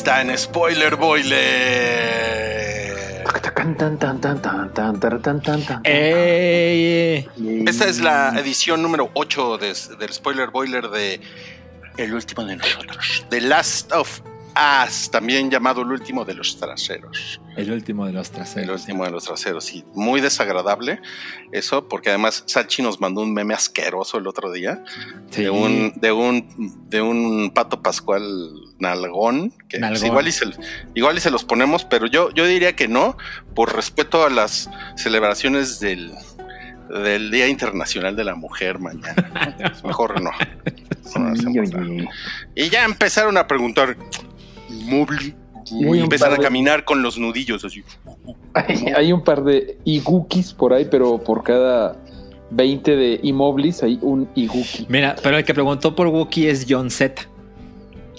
Está en Spoiler Boiler. ¡Ey! Esta es la edición número 8 de- del Spoiler Boiler de El último de nosotros. The Last of También llamado el último de los traseros. El último de los El traseros. último de los traseros, sí. Muy desagradable eso, porque además Salchi nos mandó un meme asqueroso el otro día Sí. de un de un de un pato pascual nalgón que pues, igual y se igual y se los ponemos pero yo yo diría que no por respeto a las celebraciones del del Día Internacional de la Mujer mañana mejor no, y ya empezaron a preguntar móvil Muy y un empezaron a de- caminar con los nudillos así Hay, hay un par de igukis por ahí, pero por cada 20 de Immoblis hay un iguki. Mira, pero el que preguntó por Wookiee es John Z.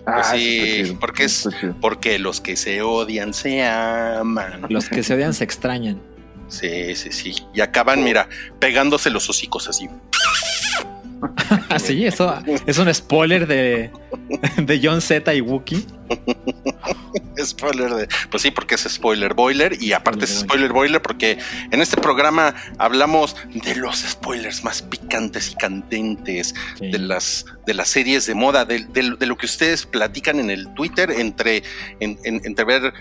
Pues sí, porque es- porque los que se odian se aman Los que se odian se extrañan. Sí, sí, sí. Y acaban, mira, pegándose los hocicos así. Así, eso es un spoiler de, de John Z y Wookiee. Spoiler de. Pues sí, porque es spoiler boiler. Y aparte es Spoiler spoiler boiler porque en este programa hablamos de los spoilers más picantes y candentes Sí. de las de las series de moda, de, de- de lo que ustedes platican en el Twitter entre, en- en- entre ver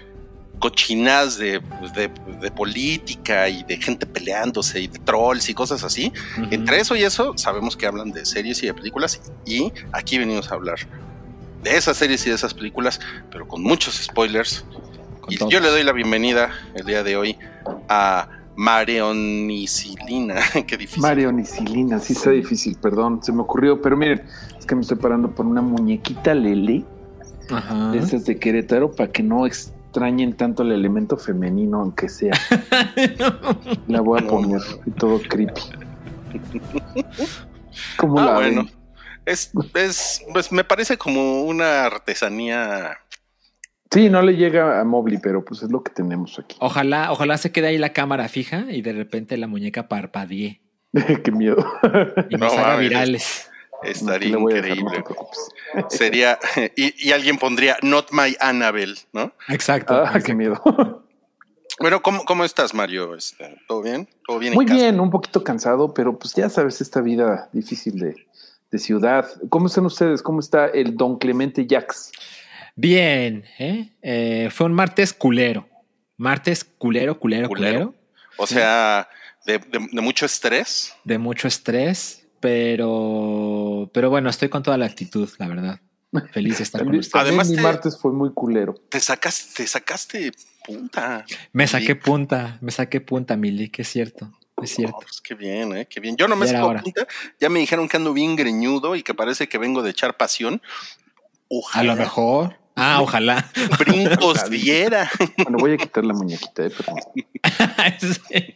cochinadas de, de- de política y de gente peleándose y de trolls y cosas así. Entre eso y eso, sabemos que hablan de series y de películas y aquí venimos a hablar de esas series y de esas películas, pero con muchos spoilers. Con Y yo le doy la bienvenida el día de hoy a Marionicilina. Qué difícil. Marionicilina, sí está difícil, perdón, se me ocurrió, pero miren, es que me estoy parando por una muñequita Lele Ajá. de esas de Querétaro para que no extrañen tanto el elemento femenino, aunque sea. La voy a poner y todo creepy. ¿Cómo Ah, la bueno. ven? Es, es, pues me parece como una artesanía. Sí, no le llega a Mobley, pero pues es lo que tenemos aquí. Ojalá, ojalá se quede ahí la cámara fija y de repente la muñeca parpadee Qué miedo. y nos No haga virales. Estaría dejar, no increíble. te. Sería, y, y alguien pondría Not My Annabelle, ¿no? Exacto. Ah, exacto. qué miedo. Bueno, ¿cómo, cómo estás, Mario? Este, ¿Todo bien? ¿Todo bien? en Muy casa? bien, un poquito cansado, pero pues ya sabes, esta vida difícil de, de ciudad. ¿Cómo están ustedes? ¿Cómo está el don Clemente Jax? Bien, ¿eh? Eh, fue un martes culero. Martes culero, culero, Culero. culero. O sea, de, de- de mucho estrés. De mucho estrés, pero, pero bueno, estoy con toda la actitud, la verdad. Feliz de estar con ustedes. Además mi te- martes fue muy culero. Te sacaste, te sacaste punta. Me saqué punta, me saqué punta, Mili, que es cierto, es cierto. pues qué bien, ¿eh? Qué bien. Yo no me saco punta. Ya me dijeron que ando bien greñudo y que parece que vengo de echar pasión. A Ojalá lo mejor. Ah, ojalá. brincos diera. Bueno, voy a quitar la muñequita, eh, pero Sí.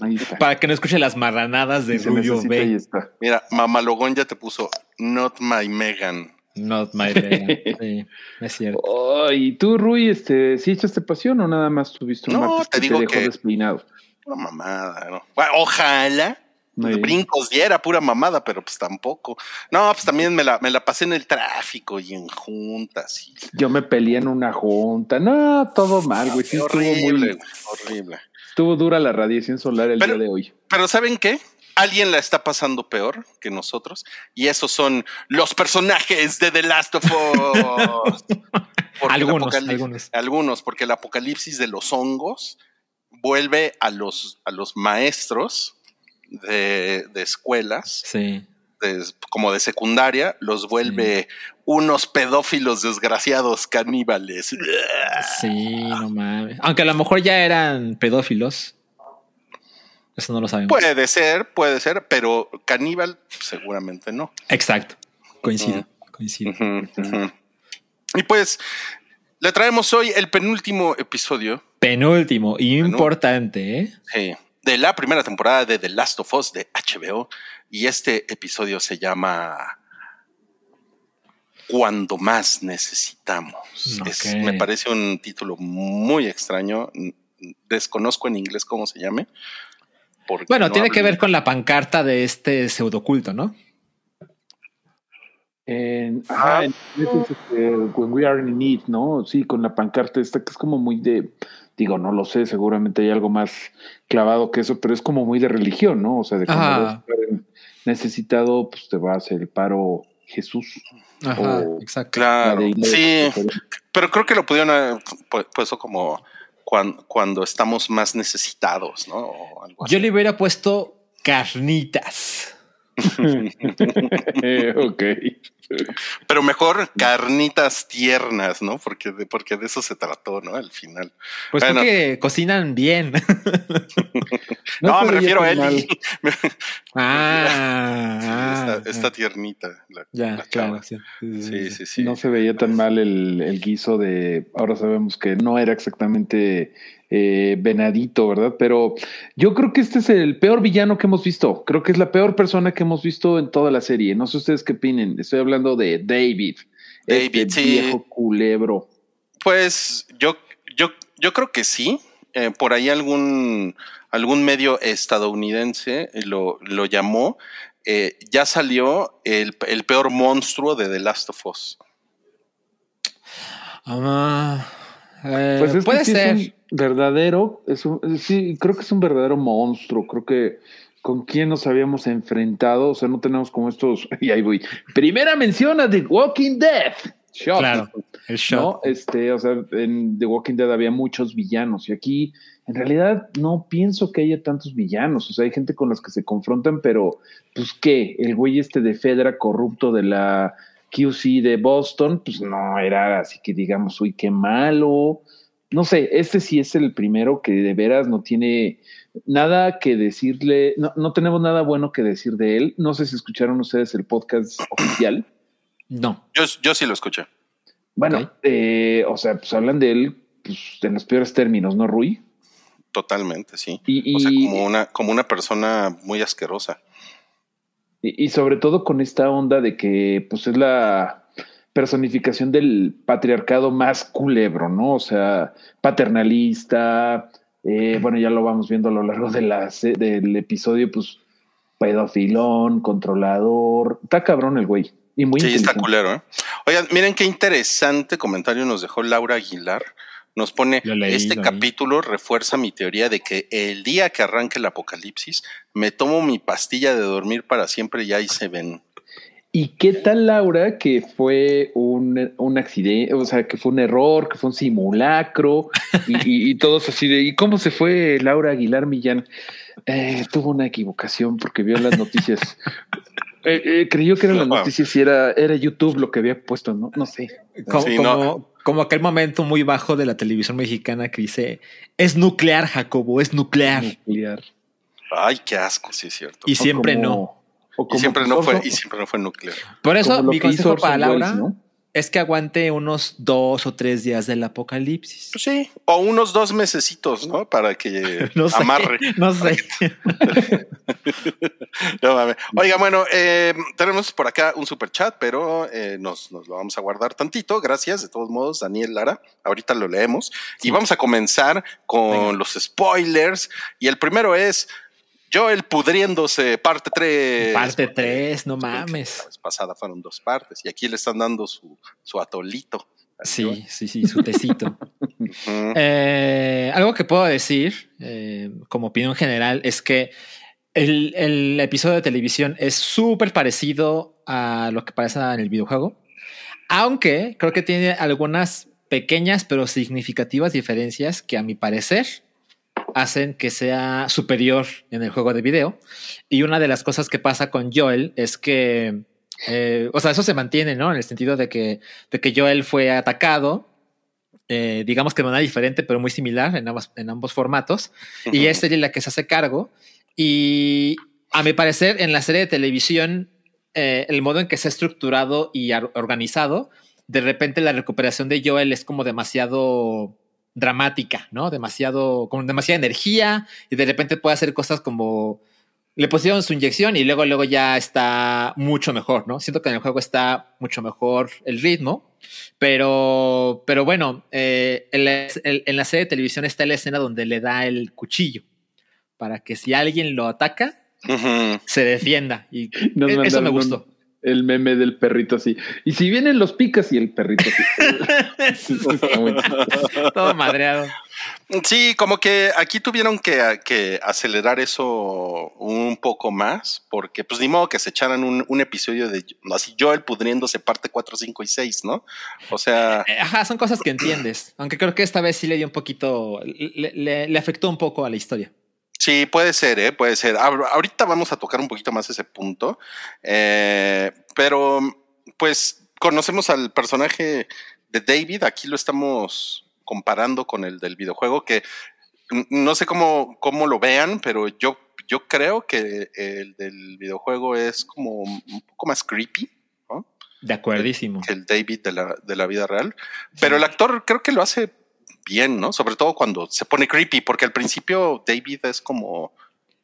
ahí está. Para que no escuche las marranadas de Rubio B. está. Mira, Mamalogón ya te puso Not My Megan. Not my bad. Sí, es cierto. Oh, ¿Y tú, Rui, este, sí echaste pasión o nada más tuviste un No, martes te que digo te dejó que- despeinado? Una mamada, ¿no? Bueno, ojalá. Muy bien. Brincos diera, pura mamada, pero pues tampoco. No, pues también me la, me la pasé en el tráfico y en juntas. Y... Yo me peleé en una junta. No, todo mal, güey. Sí, estuvo horrible, muy, güey, horrible. estuvo dura la radiación solar el Pero- día de hoy. Pero ¿saben qué? Alguien la está pasando peor que nosotros y esos son los personajes de The Last of Us. Algunos, apocalipsis- algunos. Algunos, porque el apocalipsis de los hongos vuelve a los, a los maestros de, de escuelas, Sí. de- como de secundaria, los vuelve unos pedófilos desgraciados caníbales. Sí, no mames. Aunque a lo mejor ya eran pedófilos. Eso no lo sabemos. Puede ser, puede ser, pero caníbal seguramente no. Exacto. Coincido, coincido. Y pues le traemos hoy el penúltimo episodio Penúltimo, importante, ¿eh? sí, de la primera temporada de The Last of Us de HBO. Y este episodio se llama Cuando más necesitamos. Es- Ok. me parece un título muy extraño. Desconozco en inglés cómo se llame. Bueno, no tiene que ver con la pancarta de este pseudoculto, ¿no? En, Ah. ajá, en inglés es, este, When We Are in Need, ¿no? Sí, con la pancarta esta que es como muy de, digo, no lo sé, seguramente hay algo más clavado que eso, pero es como muy de religión, ¿no? O sea, de cuando necesitado, pues te va a hacer el paro Jesús. Ajá, O- exacto. Claro, sí, pero creo que lo pudieron haber pu- puesto como cuando, cuando estamos más necesitados, ¿no? O algo así. Yo le hubiera puesto carnitas. ok. Pero mejor carnitas tiernas, ¿no? Porque de, porque de eso se trató, ¿no? Al final. Pues Bueno. creo que cocinan bien. No, me refiero a. Eli. ah, Sí, ah, ah. tiernita. la- Ya, la claro. chava. Sí, sí, sí, Sí, sí. sí, sí. No se veía tan mal el, el guiso de. Ahora sabemos que no era exactamente eh, venadito, ¿verdad? Pero yo creo que este es el peor villano que hemos visto. Creo que es la peor persona que hemos visto en toda la serie. No sé ustedes qué opinen. Estoy hablando de David. David, este sí. viejo culebro. Pues yo, yo, yo creo que sí. Eh, por ahí algún, algún medio estadounidense lo, lo llamó. Eh, ya salió el, el peor monstruo de The Last of Us. Ah, eh, Pues es que puede sí es ser. un verdadero, es un- sí, creo que es un verdadero monstruo. Creo que con quién nos habíamos enfrentado, o sea, no tenemos como estos. Y ahí voy. Primera mención a The Walking Dead. Shot. Claro, el shot. No, este, o sea, en The Walking Dead había muchos villanos y aquí en realidad no pienso que haya tantos villanos. O sea, hay gente con los que se confrontan, pero pues qué, el güey este de Fedra corrupto de la QC de Boston, pues no era así que digamos, uy, qué malo. No sé, este sí es el primero que de veras no tiene nada que decirle, no, no tenemos nada bueno que decir de él. No sé si escucharon ustedes el podcast oficial. No. Yo, yo sí lo escuché. Bueno, eh, o sea, pues hablan de él pues, en los peores términos, ¿no, Rui? Totalmente, sí. Y, O sea, como una, como una persona muy asquerosa. y- y sobre todo con esta onda de que pues es la personificación del patriarcado más culebro, ¿no? O sea, paternalista, eh, bueno, ya lo vamos viendo a lo largo de la, se- del episodio, pues pedofilón, controlador, está cabrón el güey. Y muy Sí, está culero, ¿eh? Oigan, miren qué interesante comentario nos dejó Laura Aguilar. Nos pone, leí, este capítulo refuerza mi teoría de que el día que arranque el apocalipsis, me tomo mi pastilla de dormir para siempre y ahí se ven. ¿Y qué tal, Laura, que fue un, un accidente, o sea, que fue un error, que fue un simulacro, y, y- y todos así de, ¿y cómo se fue Laura Aguilar Millán? Eh, tuvo una equivocación porque vio las noticias. Eh, eh, creyó que eran las No. noticias y era, era YouTube lo que había puesto, ¿no? No sé. Como, Sí, como, no. como aquel momento muy bajo de la televisión mexicana que dice, es nuclear, Jacobo, es nuclear. Nuclear. Ay, qué asco, sí es cierto. Y O siempre como- no. O Y como siempre no fue, y siempre no fue nuclear. Por eso mi consejo para Laura ¿no? es que aguante unos dos o tres días del apocalipsis. Pues sí, o unos dos mesecitos, ¿no? Para que No sé, amarre. no sé. No mames. Oiga, bueno, eh, tenemos por acá un super chat, pero eh, nos, nos lo vamos a guardar tantito. Gracias, de todos modos, Daniel Lara. Ahorita lo leemos. Y vamos a comenzar con Venga. los spoilers. Y el primero es Joel pudriéndose, parte 3. Parte 3, no mames. La vez pasada fueron dos partes. Y aquí le están dando su, su atolito. Joel. Sí, sí, sí, su tecito. Eh, algo que puedo decir eh, como opinión general es que el, el episodio de televisión es súper parecido a lo que pasa en el videojuego, aunque creo que tiene algunas pequeñas pero significativas diferencias que a mi parecer hacen que sea superior en el juego de video. Y una de las cosas que pasa con Joel es que, eh, o sea, eso se mantiene, ¿no? En el sentido de que, de que Joel fue atacado eh, digamos que de manera diferente, pero muy similar en ambos, en ambos formatos. Y Ujú. es ella la que se hace cargo Y a mi parecer, en la serie de televisión, eh, el modo en que se ha estructurado y organizado, de repente la recuperación de Joel es como demasiado dramática, ¿no? Demasiado, con demasiada energía y de repente puede hacer cosas como le pusieron su inyección y luego, luego ya está mucho mejor, ¿no? Siento que en el juego está mucho mejor el ritmo, pero, pero bueno, eh, en, la, serie de televisión está la escena donde le da el cuchillo para que si alguien lo ataca, se defienda. Y eso me gustó el meme del perrito así. Y si vienen los picas y el perrito así. Todo madreado. Sí, como que aquí tuvieron que, acelerar eso un poco más, porque pues ni modo que se echaran un, episodio de así Joel pudriéndose parte 4, 5 y 6, ¿no? O sea... Eh, ajá, son cosas que entiendes, aunque creo que esta vez sí le dio un poquito, le afectó un poco a la historia. Sí, puede ser, ¿eh? puede ser. Ahorita vamos a tocar un poquito más ese punto, eh, pero pues conocemos al personaje de David, aquí lo estamos comparando con el del videojuego, que no sé cómo, cómo lo vean, pero yo, yo creo que el del videojuego es como un poco más creepy. ¿no? De acuerdísimo. Que el David de la, de la vida real. Pero el actor creo que lo hace bien, ¿no? Sobre todo cuando se pone creepy, porque al principio David es como,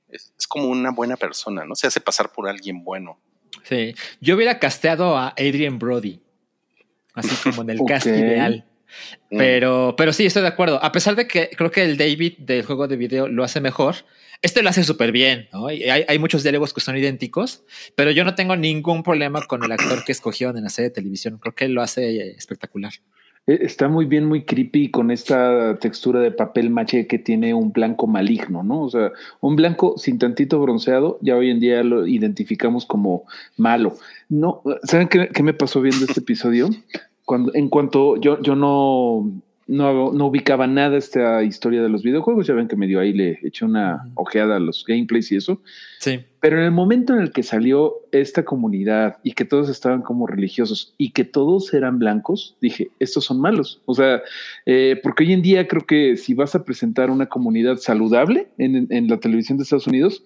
es, como una buena persona, ¿no? Se hace pasar por alguien bueno. Sí, yo hubiera casteado a Adrian Brody, así como en el cast ideal. Mm. Pero, pero sí, estoy de acuerdo. A pesar de que creo que el David del juego de video lo hace mejor, este lo hace súper bien, ¿no? hay, hay, muchos diálogos que son idénticos, pero yo no tengo ningún problema con el actor que escogieron en la serie de televisión. Creo que lo hace espectacular. Eh, está muy bien, muy creepy con esta textura de papel maché que tiene un blanco maligno, ¿no? O sea, un blanco sin tantito bronceado, ya hoy en día lo identificamos como malo. No, ¿saben qué, qué me pasó viendo este episodio? Cuando, en cuanto yo, yo no, no, no, ubicaba nada esta historia de los videojuegos. Ya ven que me dio ahí, le eché una ojeada a los gameplays y eso. Sí. Pero en el momento en el que salió esta comunidad y que todos estaban como religiosos y que todos eran blancos, dije, estos son malos. O sea, eh, porque hoy en día creo que si vas a presentar una comunidad saludable en, en la televisión de Estados Unidos,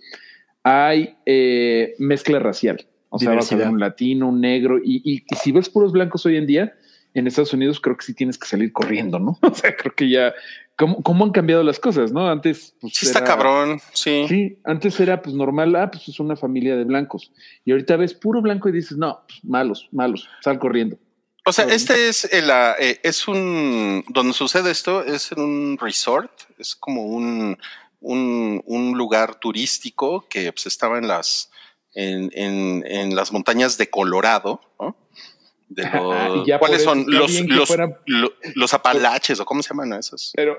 hay eh, mezcla racial. O sea, vas a ver un latino, un negro, y, y si ves puros blancos hoy en día, en Estados Unidos creo que sí tienes que salir corriendo, ¿no? O sea, creo que ya, ¿cómo, cómo han cambiado las cosas, no? Antes, pues. Sí, está cabrón, sí. Sí, antes era pues normal, ah, pues es una familia de blancos. Y ahorita ves puro blanco y dices, no, pues, malos, malos, sal corriendo. O sea, este es el, eh, es un, donde sucede esto, es en un resort, es como un, un, un lugar turístico que pues, estaba en las, en, en, en las montañas de Colorado, ¿no? De los, ¿Cuáles son los, los, apalaches o cómo se llaman esos? Pero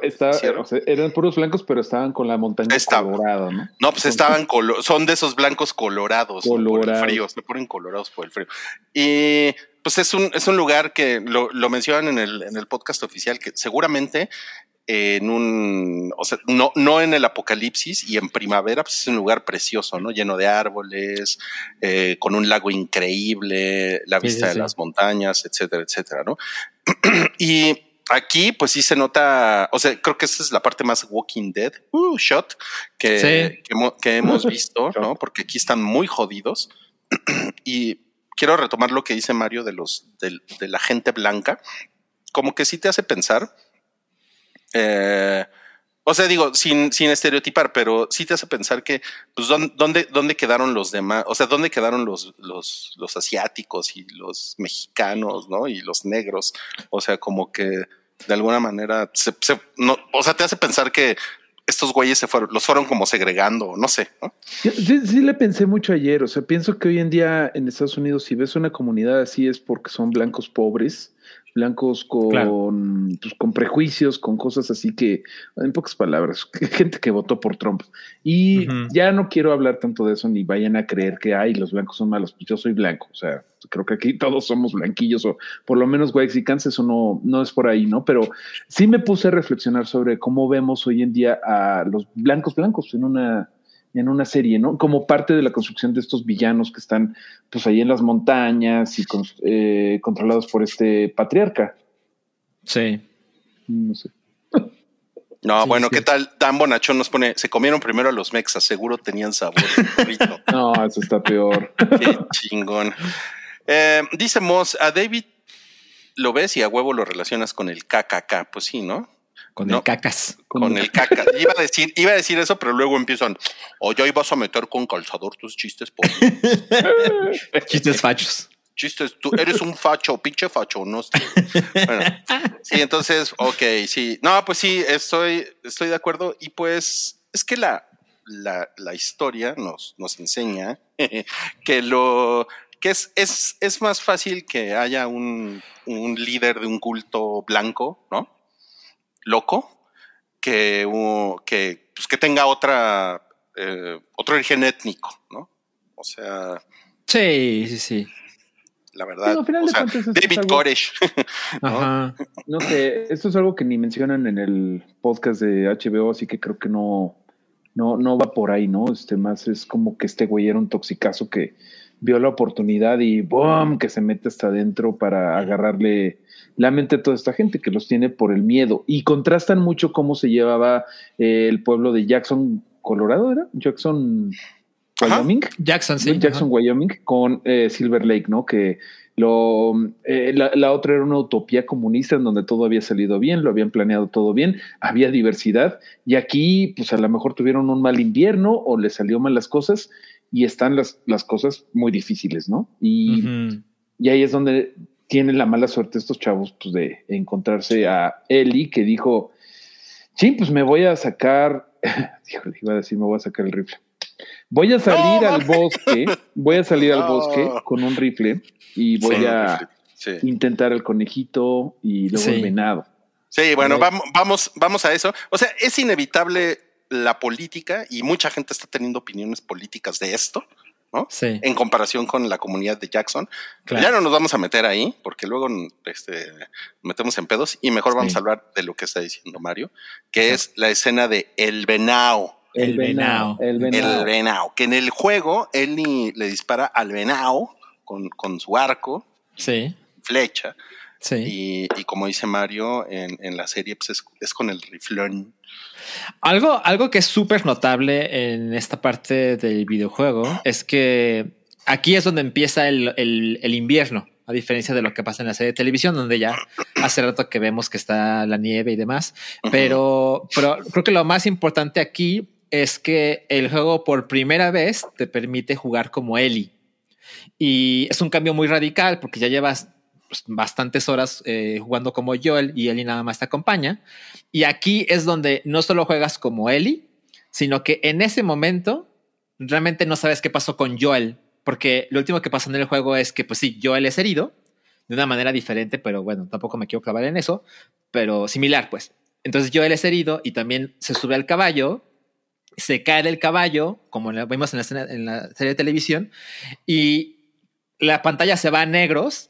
eran puros blancos, pero estaban con la montaña colorada, ¿no? No, pues estaban son de esos blancos colorados, por el frío, se ponen colorados por el frío. Y pues es un, es un lugar que lo, lo mencionan en el, en el podcast oficial que seguramente en un, o sea, no, no en el apocalipsis y en primavera, pues es un lugar precioso, ¿no? Lleno de árboles, eh, con un lago increíble, la vista de las montañas, etcétera, etcétera, ¿no? y aquí, pues sí se nota, o sea, creo que esa es la parte más Walking Dead, uh, shot, que, que, hemos visto, ¿no? Porque aquí están muy jodidos. y quiero retomar lo que dice Mario de los, de, de la gente blanca, como que sí te hace pensar eh, o sea, digo, sin, sin estereotipar, pero sí te hace pensar que, pues, ¿dónde, dónde quedaron los demás? O sea, ¿dónde quedaron los, los, los asiáticos y los mexicanos, ¿no? Y los negros. O sea, como que de alguna manera, se, no, o sea, te hace pensar que estos güeyes se fueron, los fueron como segregando, no sé. Sí, sí, le pensé mucho ayer. O sea, pienso que hoy en día en Estados Unidos, si ves una comunidad así, es porque son blancos pobres blancos con, pues, con prejuicios, con cosas así que, en pocas palabras, gente que votó por Trump. Y ya no quiero hablar tanto de eso, ni vayan a creer que, ay, los blancos son malos, pues yo soy blanco, o sea, creo que aquí todos somos blanquillos, o por lo menos White eso no, no es por ahí, ¿no? Pero sí me puse a reflexionar sobre cómo vemos hoy en día a los blancos blancos en una en una serie, ¿no? Como parte de la construcción de estos villanos que están pues ahí en las montañas y eh, controlados por este patriarca. Sí. No sé. No, Sí, bueno, sí. ¿qué tal? Dan Bonachón nos pone, se comieron primero a los mexas, seguro tenían sabor. rico". No, eso está peor. Qué chingón. Eh, dice Moss, a David lo ves y a huevo lo relacionas con el KKK. Pues sí, ¿no? Con No. el cacas. Con el caca. Iba a decir, iba a decir eso, pero luego empiezan, o ya ibas a meter con calzador tus chistes, Chistes fachos. chistes, tú eres un facho, pinche facho, no sé. Bueno, sí, entonces, ok, sí. No, pues sí, estoy, estoy de acuerdo. Y pues, es que la, la, la historia nos, nos enseña que lo que es, es, es más fácil que haya un, un líder de un culto blanco, ¿no? Loco, que, que, pues, que tenga otra, eh, otro origen étnico, ¿no? O sea, Sí, sí, sí. la verdad. No, al final o de sea, cuentas, esto es David algo- Koresh. Ajá. No sé, esto es algo que ni mencionan en el podcast de HBO, así que creo que no, no, no va por ahí, ¿no? Este más es como que este güey era un toxicazo que vio la oportunidad y ¡boom! que se mete hasta adentro para agarrarle la mente a toda esta gente que los tiene por el miedo. Y contrastan mucho cómo se llevaba eh, el pueblo de Jackson, Colorado, ¿era? Jackson, Ajá. Wyoming. Jackson, sí. Jackson, Wyoming, con eh, Silver Lake, ¿no? Que lo, eh, la, la otra era una utopía comunista en donde todo había salido bien, lo habían planeado todo bien, había diversidad, y aquí, pues a lo mejor tuvieron un mal invierno o les salió mal las cosas, y están las, las cosas muy difíciles, ¿no? Y, y ahí es donde tienen la mala suerte estos chavos, pues de encontrarse a Eli, que dijo, sí, pues me voy a sacar, híjole, iba a decir, me voy a sacar el rifle. Voy a salir No, al bosque, voy a salir al bosque con un rifle y voy Sí, a sí. intentar el conejito y luego Sí. el venado. Sí, bueno, vamos, vamos, vamos a eso. O sea, es inevitable la política y mucha gente está teniendo opiniones políticas de esto, ¿no? Sí. En comparación con la comunidad de Jackson. Claro. ya no nos vamos a meter ahí porque luego este, metemos en pedos y mejor vamos Sí. a hablar de lo que está diciendo Mario, que es la escena de El Venao. El venado. El venao, que en el juego él ni le dispara al venao con, con su arco, Sí. flecha, Sí. y, y como dice Mario, en, en la serie pues es, es con el riflón. Algo, algo que es súper notable en esta parte del videojuego es que aquí es donde empieza el, el- el invierno, a diferencia de lo que pasa en la serie de televisión, donde ya hace rato que vemos que está la nieve y demás. Pero, pero creo que lo más importante aquí es que el juego por primera vez te permite jugar como Ellie. Y es un cambio muy radical porque ya llevas pues, bastantes horas eh, jugando como Joel y Ellie nada más te acompaña. Y aquí es donde no solo juegas como Ellie, sino que en ese momento realmente no sabes qué pasó con Joel, porque lo último que pasa en el juego es que, pues sí, Joel es herido de una manera diferente, pero bueno, tampoco me quiero clavar en eso, pero similar, pues. Entonces Joel es herido y también se sube al caballo, se cae del caballo, como lo vimos en la, en la serie de televisión, y la pantalla se va a negros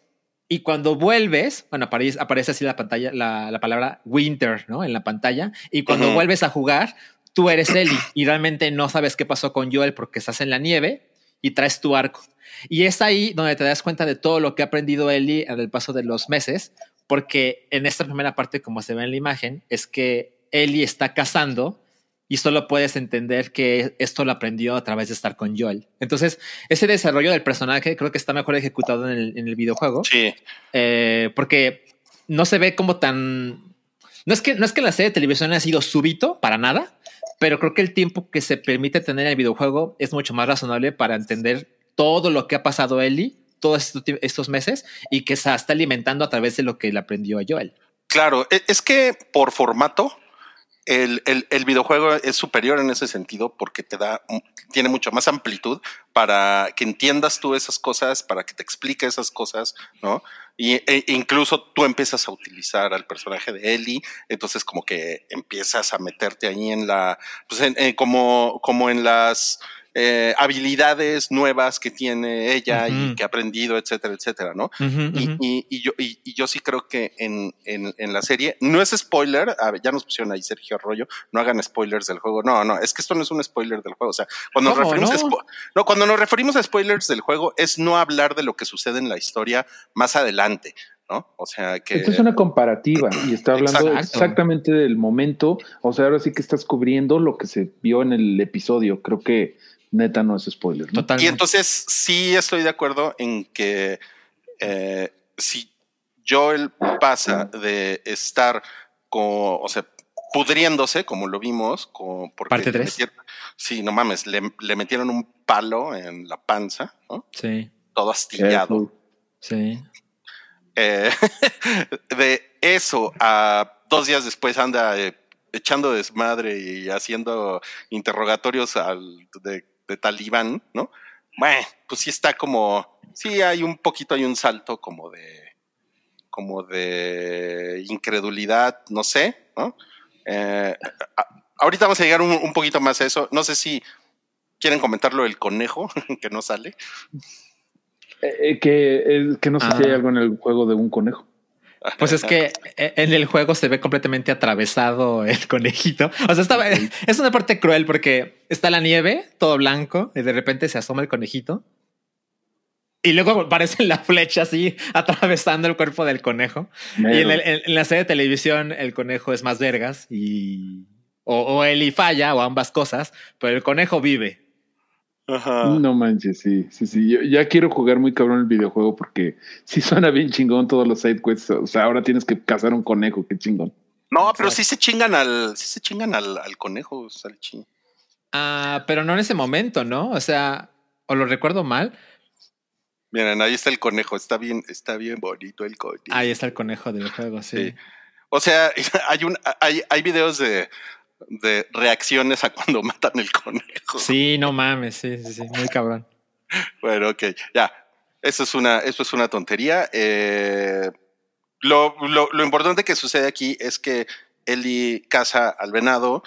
y cuando vuelves, bueno, aparece, aparece así la pantalla, la, la palabra winter, ¿no? En la pantalla. Y cuando vuelves a jugar, tú eres Ellie y realmente no sabes qué pasó con Joel porque estás en la nieve y traes tu arco. Y es ahí donde te das cuenta de todo lo que ha aprendido Ellie en el paso de los meses, porque en esta primera parte, como se ve en la imagen, es que Ellie está cazando y solo puedes entender que esto lo aprendió a través de estar con Joel. Entonces, ese desarrollo del personaje creo que está mejor ejecutado en el, en el videojuego, Sí, eh, porque no se ve como tan... No es, que, no es que la serie de televisión haya sido súbito, para nada, pero creo que el tiempo que se permite tener en el videojuego es mucho más razonable para entender todo lo que ha pasado Ellie todos estos meses y que se está alimentando a través de lo que le aprendió a Joel. claro. E- Es que por formato, el, el- el videojuego es superior en ese sentido porque te da, tiene mucha más amplitud para que entiendas tú esas cosas, para que te explique esas cosas, ¿no? Y, e incluso tú empiezas a utilizar al personaje de Ellie, entonces como que empiezas a meterte ahí en la, pues en- en como, como en las eh, habilidades nuevas que tiene ella y que ha aprendido, etcétera, etcétera, ¿no? Y, y- y yo, y, y yo sí creo que en, en, en la serie, no es spoiler, a ver, ya nos pusieron ahí Sergio Arroyo, no hagan spoilers del juego. No, no, es que esto no es un spoiler del juego. O sea, cuando nos ¿Cómo, referimos a no? no, cuando nos referimos a spoilers del juego, es no hablar de lo que sucede en la historia más adelante. ¿no? O sea que... Esto es una comparativa y está hablando Exacto. exactamente del momento. O sea, ahora sí que estás cubriendo lo que se vio en el episodio. Creo que neta no es spoiler. ¿no? Totalmente. Y entonces sí estoy de acuerdo en que eh, si Joel pasa de estar con, o sea, pudriéndose, como lo vimos, con, porque Parte le tres. metieron- sí, no mames, le, le metieron un palo en la panza, ¿no? Sí, todo astillado. sí. Eh, de eso a dos días después anda eh, echando desmadre y haciendo interrogatorios al, de, de talibán, ¿no? Bueno, pues sí está como, sí hay un poquito, hay un salto como de, como de incredulidad, no sé, ¿no? Eh, a- ahorita vamos a llegar un, un poquito más a eso. No sé si quieren comentarlo del conejo que no sale. Eh, eh, que, eh, que no sé si Ah. hay algo en el juego de un conejo. Pues es que eh, en el juego se ve completamente atravesado el conejito. O sea, es una parte cruel porque está la nieve, todo blanco, y de repente se asoma el conejito. Y luego aparece la flecha así atravesando el cuerpo del conejo. Y en, el- en- en la serie de televisión el conejo es más vergas y o, o él y falla o ambas cosas, pero el conejo vive. Ajá. No manches, sí, sí, sí. Yo ya quiero jugar muy cabrón el videojuego porque sí suena bien chingón todos los side quests. O sea, ahora tienes que cazar un conejo, qué chingón. No, pero sí se chingan al, sí se chingan al, al conejo, Salchi. Ah, pero no en ese momento, ¿no? O sea, o lo recuerdo mal. Miren, ahí está el conejo, está bien, está bien bonito el conejo. Ahí está el conejo del juego, sí. Sí. O sea, hay un, hay, hay videos de, de reacciones a cuando matan el conejo. Sí, no mames, sí, sí, sí, muy cabrón. Bueno, ok, ya. Eso es una, eso es una tontería. Eh, lo, lo, lo importante que sucede aquí es que Ellie caza al venado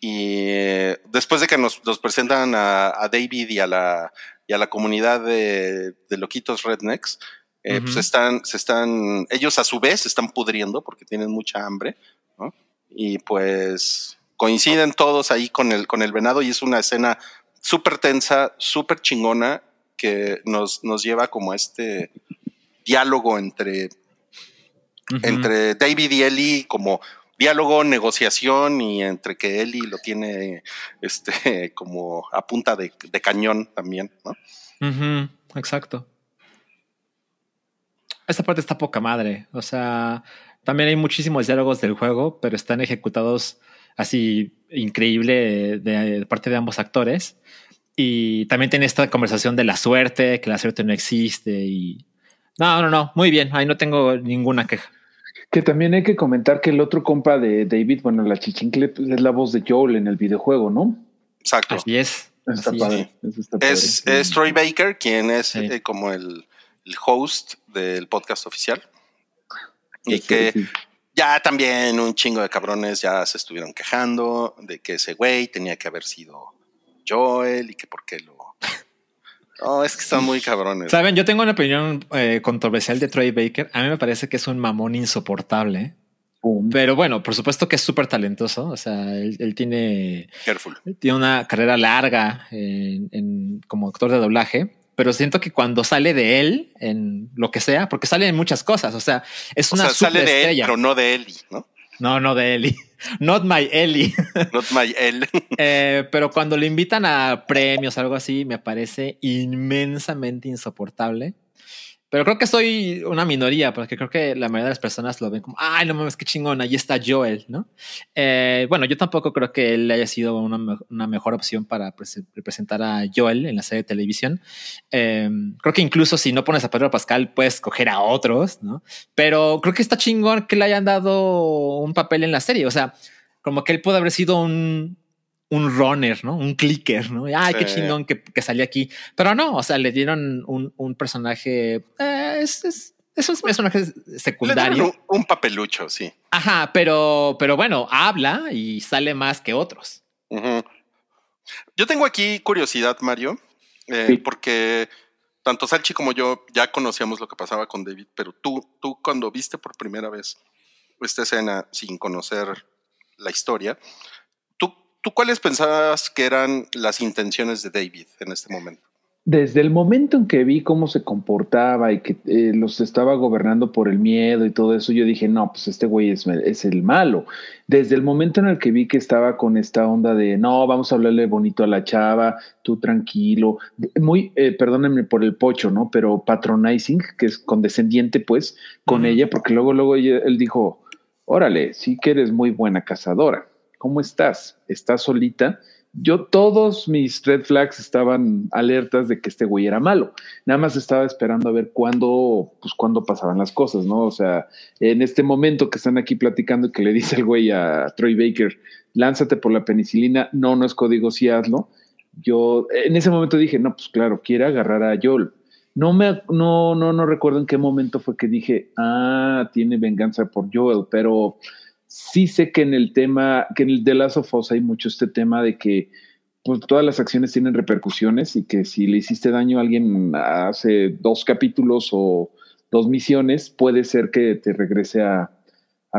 y eh, después de que nos, nos presentan a, a David y a la, y a la comunidad de, de loquitos rednecks, eh, pues están, se están, ellos a su vez se están pudriendo porque tienen mucha hambre, ¿no? Y pues coinciden todos ahí con el, con el venado y es una escena súper tensa, súper chingona que nos, nos lleva como a este diálogo entre, entre David y Ellie, como diálogo, negociación y entre que Ellie lo tiene este como a punta de, de cañón también, ¿no? Exacto. Esta parte está poca madre. O sea, también hay muchísimos diálogos del juego, pero están ejecutados así increíble de, de parte de ambos actores. Y también tiene esta conversación de la suerte, que la suerte no existe y... No, no, no, muy bien, ahí no tengo ninguna queja. Que también hay que comentar que el otro compa de David, bueno, la chichincle, pues, es la voz de Joel en el videojuego, ¿no? Exacto. Así es. Está así padre. Está Es, padre. es Troy Baker quien es Sí. eh, como el, el host del podcast oficial. Y Sí, que sí. Ya también un chingo de cabrones ya se estuvieron quejando de que ese güey tenía que haber sido Joel y que por qué lo... No, es que están muy cabrones. Saben, yo tengo una opinión eh, controversial de Troy Baker. A mí me parece que es un mamón insoportable. Pero bueno, por supuesto que es súper talentoso. O sea, él, él tiene, Careful. tiene una carrera larga en, en- como actor de doblaje. Pero siento que cuando sale de él en lo que sea, porque sale en muchas cosas. O sea, es O una sea, sale de él, pero no de Ellie, ¿no? No, no de Ellie. Not my Ellie. Not my él. Eh, pero cuando lo invitan a premios o algo así, me parece inmensamente insoportable. Pero creo que soy una minoría, porque creo que la mayoría de las personas lo ven como, ay, no mames, qué chingón, ahí está Joel, ¿no? Eh, bueno, yo tampoco creo que él haya sido una, me- una mejor opción para prese- representar a Joel en la serie de televisión. Eh, creo que incluso si no pones a Pedro Pascal, puedes coger a otros, ¿no? Pero creo que está chingón que le hayan dado un papel en la serie. O sea, como que él puede haber sido un, un runner, ¿no? Un clicker, ¿no? Ay, qué chingón que, que salía aquí. Pero no, o sea, le dieron un, un personaje. eh, es, es, es un personaje Le dieron secundario. un, un papelucho, sí. Ajá, pero, pero bueno, habla y sale más que otros. Yo tengo aquí curiosidad, Mario, eh, Sí. porque tanto Salchi como yo ya conocíamos lo que pasaba con David, pero tú, tú cuando viste por primera vez esta escena sin conocer la historia, ¿tú, ¿tú cuáles pensabas que eran las intenciones de David en este momento? desde el momento en que vi cómo se comportaba y que eh, los estaba gobernando por el miedo y todo eso, yo dije, no, pues este güey es, es, el malo. Desde el momento en el que vi que estaba con esta onda de, no, vamos a hablarle bonito a la chava, tú tranquilo, muy, eh, perdónenme por el pocho, ¿no? Pero patronizing, que es condescendiente, pues, con ella, porque luego, luego él dijo, órale, sí que eres muy buena cazadora. ¿Cómo estás? ¿Estás solita? yo todos mis red flags estaban alertas de que este güey era malo. Nada más estaba esperando a ver cuándo, pues cuándo pasaban las cosas, ¿no? O sea, en este momento que están aquí platicando que le dice el güey a Troy Baker, lánzate por la penicilina, no, no es código, sí hazlo. Yo en ese momento dije, no, pues claro, quiere agarrar a Joel. No me, no, no, no recuerdo en qué momento fue que dije, ah, tiene venganza por Joel, pero sí sé que en el tema, que en el de Last of Us hay mucho este tema de que pues, todas las acciones tienen repercusiones y que si le hiciste daño a alguien hace dos capítulos o dos misiones, puede ser que te regrese a,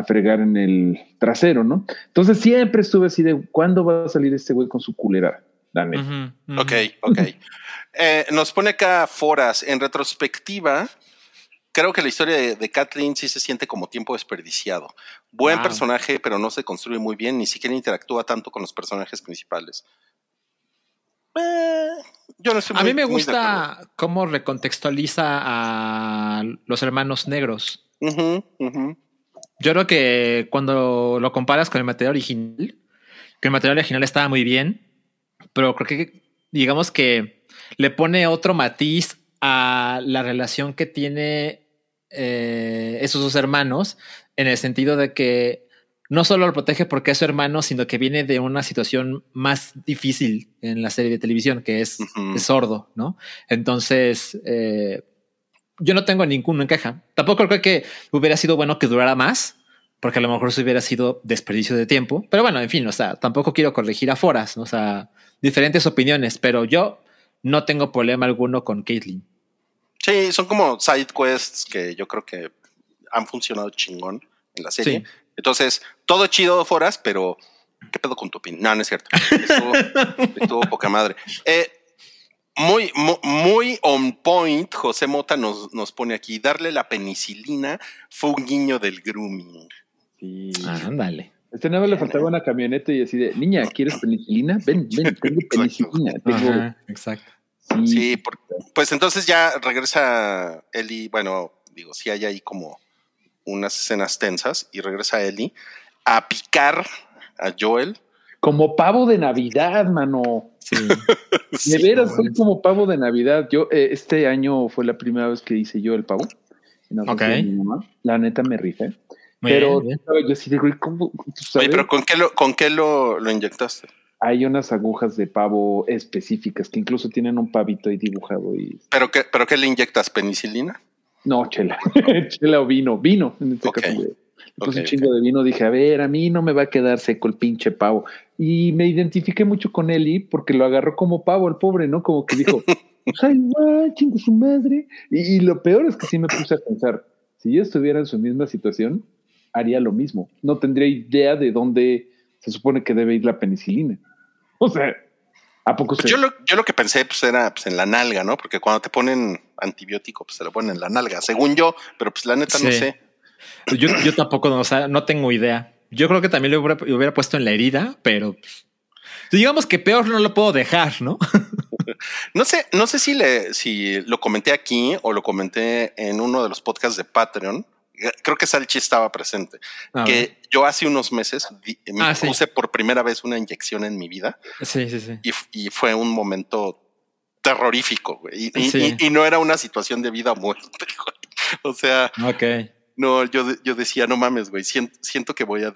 fregar en el trasero, ¿no? Entonces siempre estuve así de, ¿cuándo va a salir este güey con su culera? Dame. Ok, ok. Eh, nos pone acá Foras, en retrospectiva, creo que la historia de, Kathleen sí se siente como tiempo desperdiciado. Buen personaje, pero no se construye muy bien, ni siquiera interactúa tanto con los personajes principales. Eh, yo no estoy a mí me gusta cómo recontextualiza a los hermanos negros. Yo creo que cuando lo comparas con el material original, que el material original estaba muy bien, pero creo que digamos que le pone otro matiz a la relación que tiene eh, esos dos hermanos, en el sentido de que no solo lo protege porque es su hermano, sino que viene de una situación más difícil en la serie de televisión, que es, sordo, ¿no? Entonces, eh, yo no tengo ninguna queja. Tampoco creo que hubiera sido bueno que durara más, porque a lo mejor eso hubiera sido desperdicio de tiempo. Pero bueno, en fin, o sea, tampoco quiero corregir a Foras, o sea, diferentes opiniones, pero yo no tengo problema alguno con Caitlyn. Sí, son como side quests que yo creo que han funcionado chingón en la serie. Entonces, todo chido Foras, pero ¿qué pedo con tu opinión? No, no es cierto. Estuvo, poca madre. Eh, muy, muy, on point, José Mota nos, nos pone aquí, darle la penicilina fue un guiño del grooming. Sí. ándale. Este nuevo le faltaba una camioneta y así de, niña, ¿quieres penicilina? Ven, ven, tengo penicilina. exacto. Sí, pues entonces ya regresa Eli, bueno, digo, sí hay ahí como unas escenas tensas y regresa Eli a picar a Joel. Como pavo de Navidad, mano. Sí. de veras, soy como pavo de Navidad. Yo, eh, este año fue la primera vez que hice yo el pavo. Ok. La neta me rifé. pero yo sí digo, ¿cómo? Oye, pero ¿con qué lo, con qué lo, lo inyectaste? Hay unas agujas de pavo específicas que incluso tienen un pavito ahí dibujado. Y... ¿Pero qué, pero qué le inyectas? ¿Penicilina? No, chela. chela o vino. Vino, en este caso. puse un chingo de vino. Dije, a ver, a mí no me va a quedar seco el pinche pavo. Y me identifiqué mucho con Eli porque lo agarró como pavo, el pobre, ¿no? Como que dijo, ay, va, chingo su madre. Y, y lo peor es que sí me puse a pensar, si yo estuviera en su misma situación, haría lo mismo. No tendría idea de dónde se supone que debe ir la penicilina. O sea, ¿a poco pues yo, lo, yo lo que pensé pues era pues, en la nalga, ¿no? Porque cuando te ponen antibiótico, pues se lo ponen en la nalga, según yo, pero pues la neta no sé. Yo, yo tampoco, o sea, no tengo idea. Yo creo que también lo hubiera, puesto en la herida, pero pues, digamos que peor no lo puedo dejar, ¿no? no sé, no sé si le, si lo comenté aquí o lo comenté en uno de los podcasts de Patreon, creo que Salchi estaba presente, que yo hace unos meses me ah, puse por primera vez una inyección en mi vida. Sí, sí, sí. Y, fue un momento terrorífico, güey. Y, no era una situación de vida o muerte, O sea, no, yo, yo decía, no mames, güey, siento, que voy a,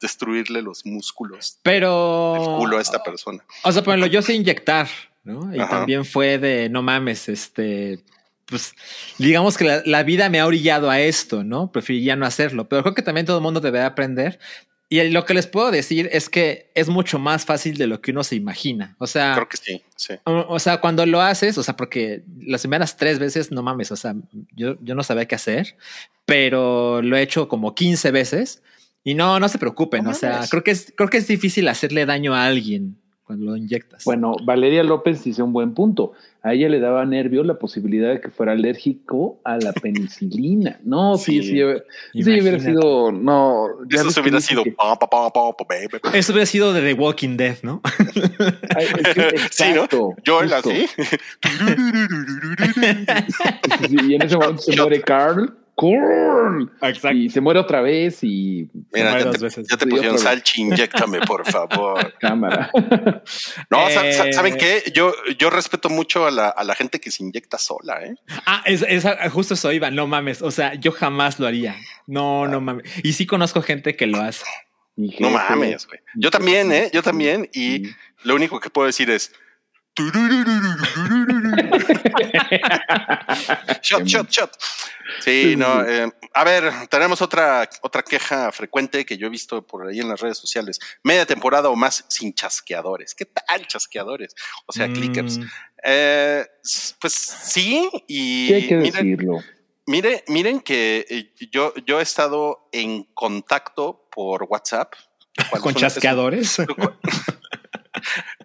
destruirle los músculos. Pero. El culo a esta persona. O sea, bueno, yo sé inyectar, ¿no? Y también fue de, no mames, este pues digamos que la, vida me ha orillado a esto, ¿no? Preferiría no hacerlo, pero creo que también todo el mundo debe aprender. Y lo que les puedo decir es que es mucho más fácil de lo que uno se imagina. O sea, creo que sí, sí. O, sea, cuando lo haces, o sea, porque las primeras tres veces, no mames, o sea, yo, yo no sabía qué hacer, pero lo he hecho como 15 veces y no, no se preocupen. o sea, creo que es, creo que es difícil hacerle daño a alguien cuando lo inyectas. Bueno, Valeria López dice un buen punto. A ella le daba nervio la posibilidad de que fuera alérgico a la penicilina. No, sí, sí, sí, sí hubiera sido, no. ya Eso hubiera sido. que-. Eso hubiera sido de The Walking Dead, ¿no? Ay, Sí, ¿no? exacto, Yo la. Sí, y en ese momento se muere Carl. Exacto. Y se muere otra vez y Mira, ya te, veces. ya te Sí, pusieron salchi, inyectame, por favor. cámara. No, Eh. ¿saben qué? Yo, yo respeto mucho a la, a la gente que se inyecta sola, ¿eh? Ah, es, es- justo eso iba, no mames. O sea, yo jamás lo haría. No, no mames. Y sí conozco gente que lo hace. No mames, güey. Yo también, ¿eh? Yo también. Y Sí. lo único que puedo decir es. shot, shot, shot. Sí, no. eh, a ver, tenemos otra, otra queja frecuente que yo he visto por ahí en las redes sociales. Media temporada o más sin chasqueadores. ¿Qué tal chasqueadores? O sea, Mm, clickers. Eh, s- pues sí, y Sí, hay que miren, decirlo. mire- miren que eh, yo, yo he estado en contacto por WhatsApp. Con chasqueadores.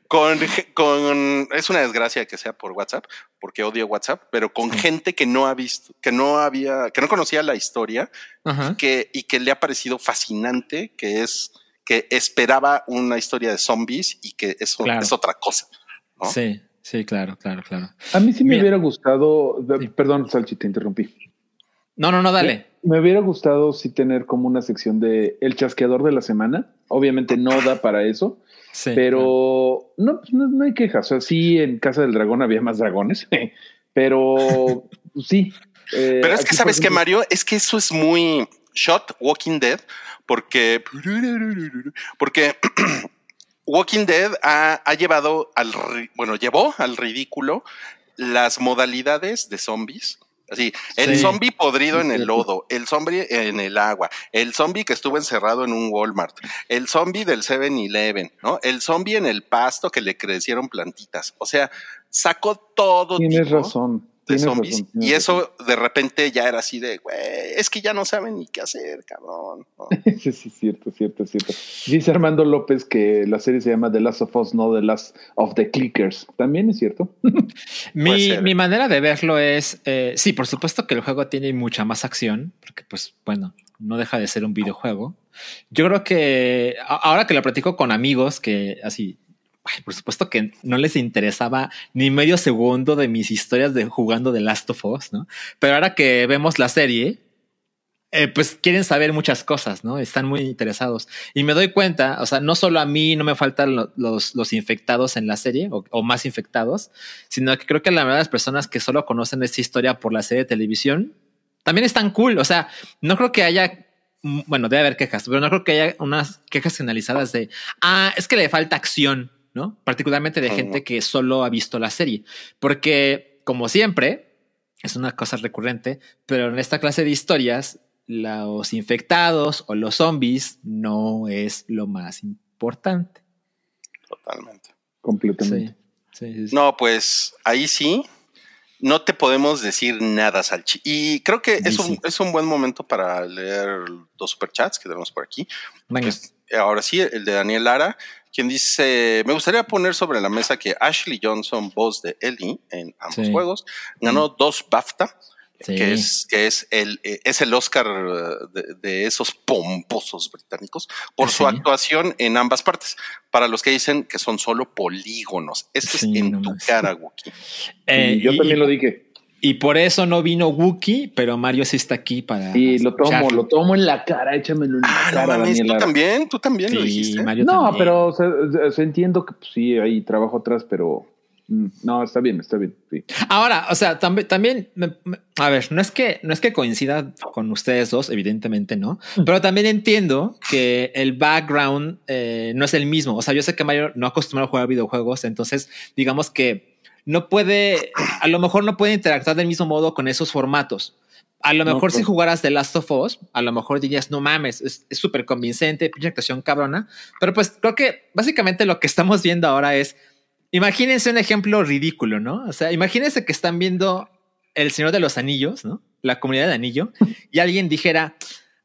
con, con es una desgracia que sea por WhatsApp, porque odio WhatsApp, pero con Sí. gente que no ha visto, que no había, que no conocía la historia, Ajá. que, y que le ha parecido fascinante, que es que esperaba una historia de zombies y que eso Claro. es otra cosa. ¿no? Sí, sí, claro, claro, claro. A mí sí me hubiera gustado, Sí. perdón, Salchi, te interrumpí. No, no, no, dale. Me hubiera gustado sí tener como una sección de el chasqueador de la semana. Obviamente no da para eso, Sí. pero no, pues no, no hay quejas. O sea, sí, en Casa del Dragón había más dragones, pero sí. eh, Pero es que, ¿sabes qué, ejemplo, Mario? Es que eso es muy shot Walking Dead, porque, porque Walking Dead ha, ha llevado al, bueno, llevó al ridículo las modalidades de zombies. Así, el Sí. zombie podrido en el lodo, el zombie en el agua, el zombie que estuvo encerrado en un Walmart, el zombie del 7-Eleven, ¿no? El zombie en el pasto que le crecieron plantitas. O sea, sacó todo Tienes tipo razón. De zombies. razón, y razón. eso de repente ya era así de, güey, es que ya no saben ni qué hacer, cabrón. ¿no? Sí, sí, cierto, cierto, cierto. Dice Armando López que la serie se llama The Last of Us, no The Last of the Clickers. También es cierto. Mi, mi manera de verlo es, eh, sí, por supuesto que el juego tiene mucha más acción, porque pues bueno, no deja de ser un videojuego. Yo creo que a- ahora que lo platico con amigos que así, ay, por supuesto que no les interesaba ni medio segundo de mis historias de jugando de Last of Us, ¿no? Pero ahora que vemos la serie, eh, pues quieren saber muchas cosas, ¿no? Están muy interesados. Y me doy cuenta, o sea, no solo a mí no me faltan lo- los, los infectados en la serie o, o más infectados, sino que creo que la mayoría de las personas que solo conocen esta historia por la serie de televisión también están cool. O sea, no creo que haya, mm, bueno, debe haber quejas, pero no creo que haya unas quejas generalizadas de, ah, es que le falta acción, ¿no? Particularmente de gente que solo ha visto la serie. Porque, como siempre, es una cosa recurrente, pero en esta clase de historias, los infectados o los zombies no es lo más importante. Totalmente. Completamente. Sí, sí, sí. No, pues ahí sí, no te podemos decir nada, Salchi. Y creo que es un, Sí. es un buen momento para leer dos superchats que tenemos por aquí. Venga. Pues, ahora sí, el de Daniel Lara, quien dice, me gustaría poner sobre la mesa que Ashley Johnson, voz de Ellie en ambos Sí. juegos, ganó dos BAFTA, Sí. que es, que es el, eh, es el Oscar eh, de, de esos pomposos británicos por su actuación en ambas partes. Para los que dicen que son solo polígonos. Esto Sí, es en no tu más. cara, Wookie. Eh, y yo y- también lo dije. Y por eso no vino Wookie, pero Mario sí está aquí para. Y lo tomo, escuchar. lo tomo en la cara, échamelo en la Ah, no cara, mames, Daniel tú también, tú también lo Sí, dijiste. Mario No, también. pero o sea, o sea, entiendo que pues, sí hay trabajo atrás, pero mm, no, está bien, está bien. sí. Ahora, o sea, también, también, me- me- a ver, no es que no es que coincida con ustedes dos, evidentemente no, pero también entiendo que el background eh, no es el mismo. O sea, yo sé que Mario no acostumbra a jugar videojuegos, entonces digamos que no puede, a lo mejor no puede interactuar del mismo modo con esos formatos. A lo No, mejor si claro. jugaras The Last of Us, a lo mejor dirías, no mames, es es súper convincente, pinche actuación cabrona. Pero pues creo que básicamente lo que estamos viendo ahora es, imagínense un ejemplo ridículo, ¿no? O sea, imagínense que están viendo El Señor de los Anillos, ¿no? La comunidad de anillo, y alguien dijera,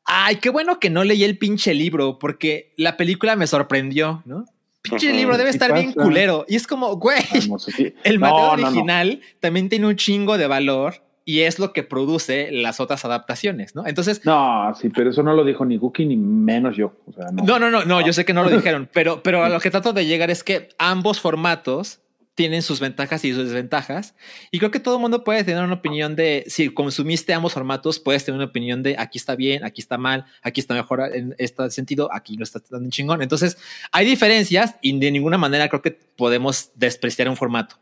ay, qué bueno que no leí el pinche libro, porque la película me sorprendió, ¿no? Pinche libro debe estar bien culero. Y es como, güey, Ah, no el No, material no, no. original también tiene un chingo de valor y es lo que produce las otras adaptaciones, ¿no? Entonces, No, sí, pero eso no lo dijo ni Guki ni menos yo. O sea, no. no, no, no, no, yo sé que no lo dijeron, pero, pero a lo que trato de llegar es que ambos formatos tienen sus ventajas y sus desventajas. Y creo que todo el mundo puede tener una opinión de si consumiste ambos formatos, puedes tener una opinión de aquí está bien, aquí está mal, aquí está mejor en este sentido, aquí no está tan chingón. Entonces, hay diferencias y de ninguna manera creo que podemos despreciar un formato.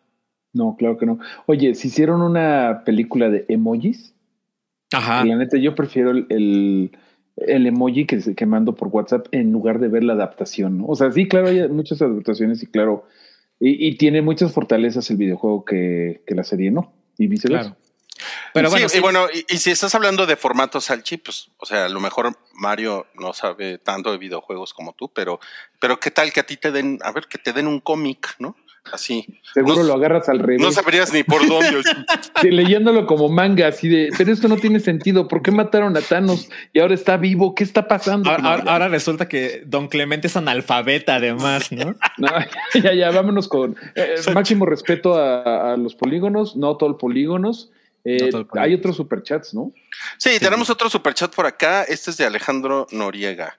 No, claro que no. Oye, si hicieron una película de emojis, Ajá. la neta, yo prefiero el, el, el emoji que, que mando por WhatsApp en lugar de ver la adaptación, ¿no? O sea, sí, claro, hay muchas adaptaciones y claro, y, y tiene muchas fortalezas el videojuego que, que la serie, ¿no? Y viceversa. Claro. Pero Sí, bueno, y sí. bueno, y, y si estás hablando de formatos Salchi, pues, o sea, a lo mejor Mario no sabe tanto de videojuegos como tú, pero, pero qué tal que a ti te den, a ver, que te den un cómic, ¿no? Así. Seguro No- lo agarras al revés. No sabrías ni por dónde. Sí, leyéndolo como manga, así de, pero esto no tiene sentido. ¿Por qué mataron a Thanos y ahora está vivo? ¿Qué está pasando? Ahora, resulta que Don Clemente es analfabeta, además, ¿no? no, ya, ya, vámonos con eh, máximo respeto a, a los polígonos, no todo el polígonos. Eh, No todo el polígono. hay otros superchats, ¿no? Sí, tenemos otro superchat por acá. Este es de Alejandro Noriega.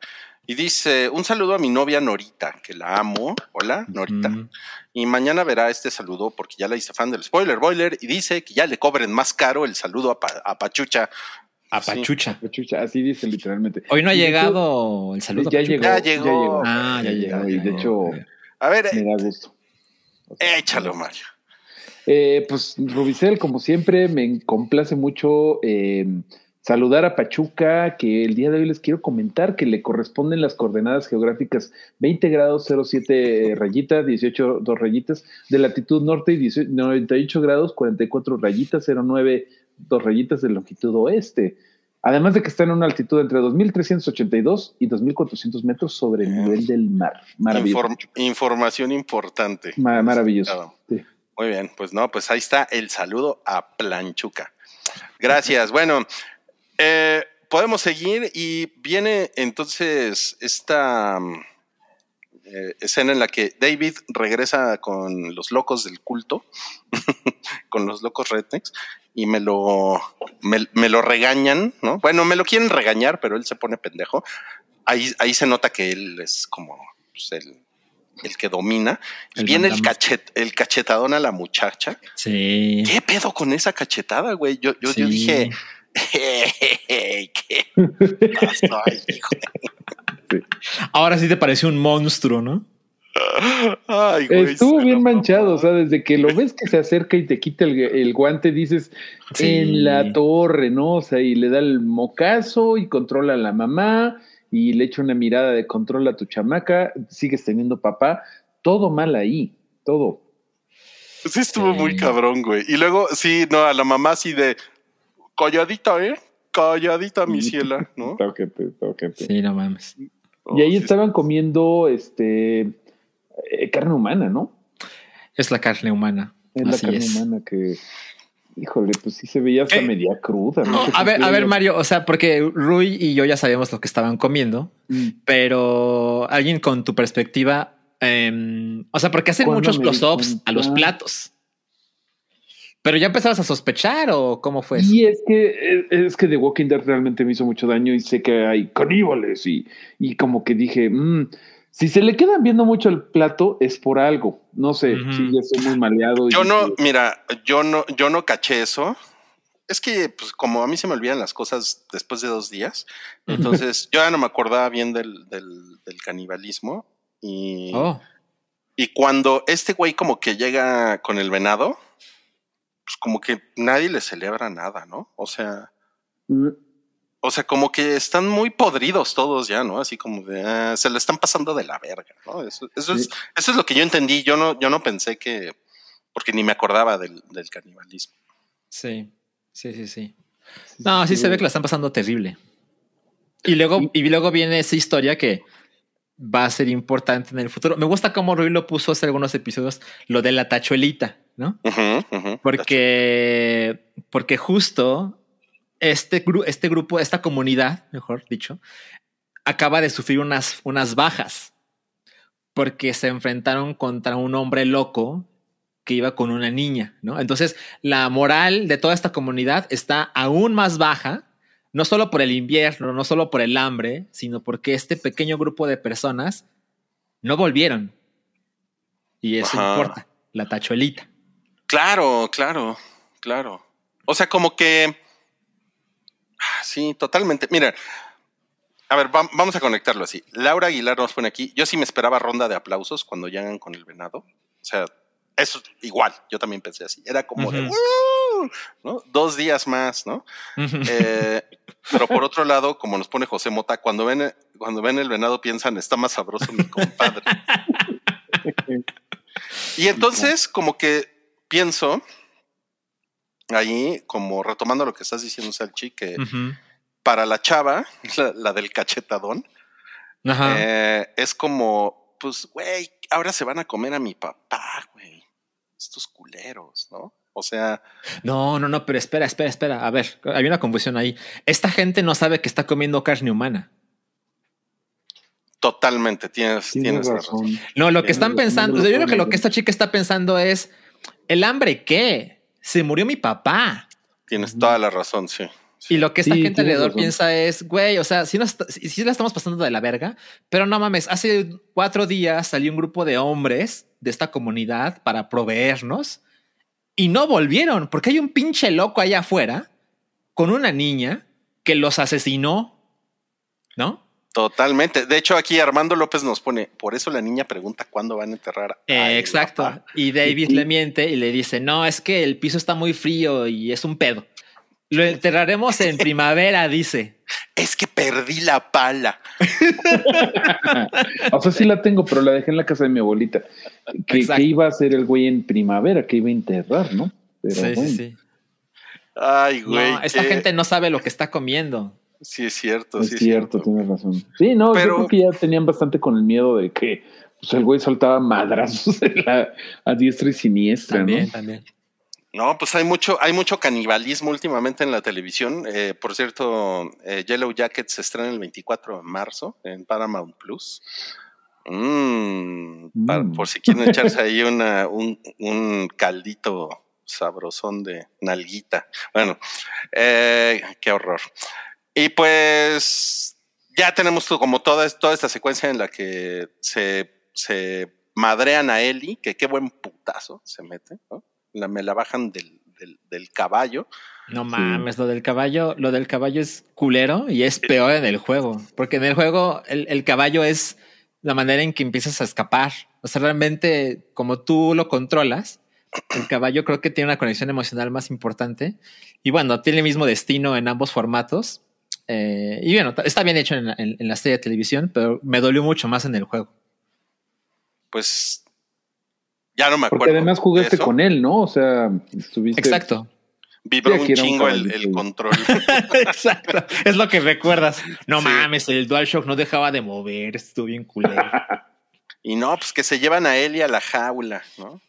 Y dice, un saludo a mi novia Norita, que la amo. Hola, Norita. Mm. Y mañana verá este saludo porque ya la hice fan del spoiler boiler y dice que ya le cobren más caro el saludo a, Pa- a Pachucha. A Sí. Pachucha. Chucha, así dice literalmente. Hoy no ha hecho, llegado el saludo. Ya llegó, Ya ya llegó. llegó. Ah, ya llegó. Y ya de llegó. hecho, A ver, me eh, da gusto. O sea, échalo, Mario. Eh, pues Rubicel, como siempre, me complace mucho eh, saludar a Pachuca, que el día de hoy les quiero comentar que le corresponden las coordenadas geográficas 20 grados 07 rayitas, 18 dos rayitas de latitud norte y 18 98 grados 44 rayitas 09 dos rayitas de longitud oeste. Además de que está en una altitud entre 2.382 y 2.400 metros sobre el nivel del mar. Maravilloso. Inform- información importante. Ma- maravilloso. Sí. Muy bien, pues no, pues ahí está el saludo a Planchuca. Gracias. Bueno, eh, podemos seguir y viene entonces esta mm, eh, escena en la que David regresa con los locos del culto, con los locos rednecks, y me lo, me, me lo regañan, ¿no? Bueno, me lo quieren regañar, pero él se pone pendejo. Ahí, ahí se nota que él es como pues, el, el que domina. Y viene el, cachet, el cachetadón a la muchacha. Sí. ¿Qué pedo con esa cachetada, güey? Yo, yo, yo Sí. Ahora sí te pareció un monstruo, ¿no? Ay, güey, Estuvo bien manchado, o sea, desde que lo ves que se acerca y te quita el, el guante, dices Sí. en la torre, ¿no? O sea, y le da el mocazo y controla a la mamá y le echa una mirada de control a tu chamaca, sigues teniendo papá, todo mal ahí, todo. Sí, estuvo Sí. muy cabrón, güey. Y luego, sí, no, a la mamá así de calladita, ¿eh? Calladita, mi ciela, ¿no? Tóquete, tóquete. Sí, no mames. Y ahí sí, estaban comiendo este eh, carne humana, ¿no? Es la carne humana. Es la Así carne es. humana que, híjole, pues sí se veía hasta Eh, media cruda. No, a ver, a ver, Mario, o sea, porque Rui y yo ya sabíamos lo que estaban comiendo, Mm. pero alguien con tu perspectiva, em, o sea, porque hacen ¿Cuándo muchos close-ups a los cuenta? platos. Pero ya empezabas a sospechar o cómo fue eso? Y es que, es que The Walking Dead realmente me hizo mucho daño y sé que hay caníbales y, y como que dije, mm, si se le quedan viendo mucho el plato es por algo. No sé, Ujú. si ya estoy muy maleado. y Yo no, mira, yo no, yo no caché eso. Es que, pues, como a mí se me olvidan las cosas después de dos días, entonces yo ya no me acordaba bien del, del, del canibalismo. Y, Oh, y cuando este güey como que llega con el venado, pues como que nadie le celebra nada, ¿no? O sea, mm, o sea, como que están muy podridos todos ya, ¿no? Así como de, ah, se le están pasando de la verga, ¿no? Eso, eso es, eso es lo que yo entendí. Yo no, yo no pensé que, porque ni me acordaba del, del canibalismo. sí, sí, sí, sí. No, sí se ve que la están pasando terrible. Y luego, Y- y luego viene esa historia que va a ser importante en el futuro. Me gusta cómo Rui lo puso hace algunos episodios, lo de la tachuelita, ¿no? Porque, porque justo este, gru- este grupo, esta comunidad, mejor dicho, acaba de sufrir unas, unas bajas. porque se enfrentaron contra un hombre loco que iba con una niña, ¿no? Entonces, la moral de toda esta comunidad está aún más baja, no solo por el invierno, no solo por el hambre, sino porque este pequeño grupo de personas no volvieron. Y eso Ajá. importa, la tachuelita. Claro, claro, claro. O sea, como que. Ah, Sí, totalmente. Mira, a ver, vam- vamos a conectarlo así. Laura Aguilar nos pone aquí. Yo sí me esperaba ronda de aplausos cuando llegan con el venado. O sea, eso igual. Yo también pensé así. Era como de. "Uh", ¿no? Dos días más, ¿no? Eh, pero por otro lado, como nos pone José Mota, cuando ven, cuando ven el venado piensan, está más sabroso mi compadre. Y entonces, como que pienso, ahí, como retomando lo que estás diciendo, Salchi, que Ujú. para la chava, la, la del cachetadón, Ajá. eh, es como, pues, güey, ahora se van a comer a mi papá, güey. Estos culeros, ¿no? O sea, No, no, no, pero espera, espera, espera. A ver, hay una confusión ahí. Esta gente no sabe que está comiendo carne humana. totalmente, tienes, Tienes razón. razón. No, lo que están razón, pensando, o sea, yo creo que lo que esta chica está pensando es, ¿el hambre qué? Se murió mi papá. Tienes toda la razón, sí. Y lo que esta Sí, gente alrededor razón. piensa es, güey, o sea, sí, nos, sí la estamos pasando de la verga, pero no mames, hace cuatro días salió un grupo de hombres de esta comunidad para proveernos y no volvieron porque hay un pinche loco allá afuera con una niña que los asesinó, ¿no? Totalmente. De hecho, aquí Armando López nos pone, por eso la niña pregunta cuándo van a enterrar. a Eh, exacto. papá". Y David Y- le miente y le dice, no, es que el piso está muy frío y es un pedo. Lo enterraremos en primavera, dice. Es que perdí la pala. o sea, sí la tengo, pero la dejé en la casa de mi abuelita. Que, iba a hacer el güey en primavera, que iba a enterrar, ¿no? Pero sí, bueno. sí, sí. Ay, güey. No, esta gente no sabe lo que está comiendo. Sí, es cierto. Es sí, cierto, tienes razón. Sí, no, Pero- yo creo que ya tenían bastante con el miedo de que pues, el güey soltaba madrazos la- a diestra y siniestra, También, ¿no? también. No, pues hay mucho, hay mucho canibalismo últimamente en la televisión. Eh, por cierto, eh, Yellow Jacket se estrena el 24 de marzo en Paramount Plus. Mm, para- Mm. por si quieren echarse ahí una, un, un caldito sabrosón de nalguita. Bueno, eh, qué horror. Y pues ya tenemos como toda, toda esta secuencia en la que se, se madrean a Ellie, que qué buen putazo se mete, ¿no? La, me la bajan del, del, del caballo. No mames, lo del caballo, lo del caballo es culero y es peor en el juego. Porque en el juego el, el caballo es la manera en que empiezas a escapar. O sea, realmente, como tú lo controlas, el caballo creo que tiene una conexión emocional más importante. Y bueno, tiene el mismo destino en ambos formatos. Eh, y bueno, está bien hecho en, en- en la serie de televisión, pero me dolió mucho más en el juego. Pues ya no me acuerdo. Porque además jugaste eso. con él, ¿no? O sea, estuviste. Exacto. Vibró Sí, un chingo el, control. Exacto. Es lo que recuerdas. No Sí. mames, el DualShock no dejaba de mover. Estuvo bien culero. y no, pues que se llevan a Ellie a la jaula, ¿no?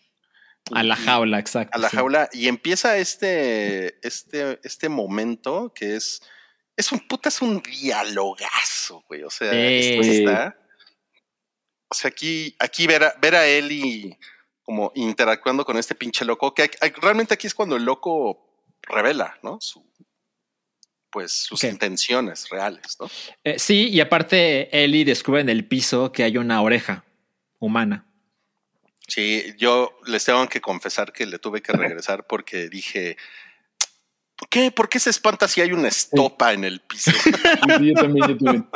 A la Y- jaula, exacto. a la sí. jaula y empieza este, este, este momento que es, es un puta, es un dialogazo, güey. O sea, esto está. O sea, aquí, aquí ver a, ver a Ellie como interactuando con este pinche loco, que realmente aquí es cuando el loco revela, ¿no? Su, pues sus intenciones reales, ¿no? Eh, sí, y aparte Ellie descubre en el piso que hay una oreja humana. Sí, yo les tengo que confesar que le tuve que regresar porque dije, ¿qué? ¿Por qué se espanta si hay una estopa en el piso? Sí, yo también, yo también.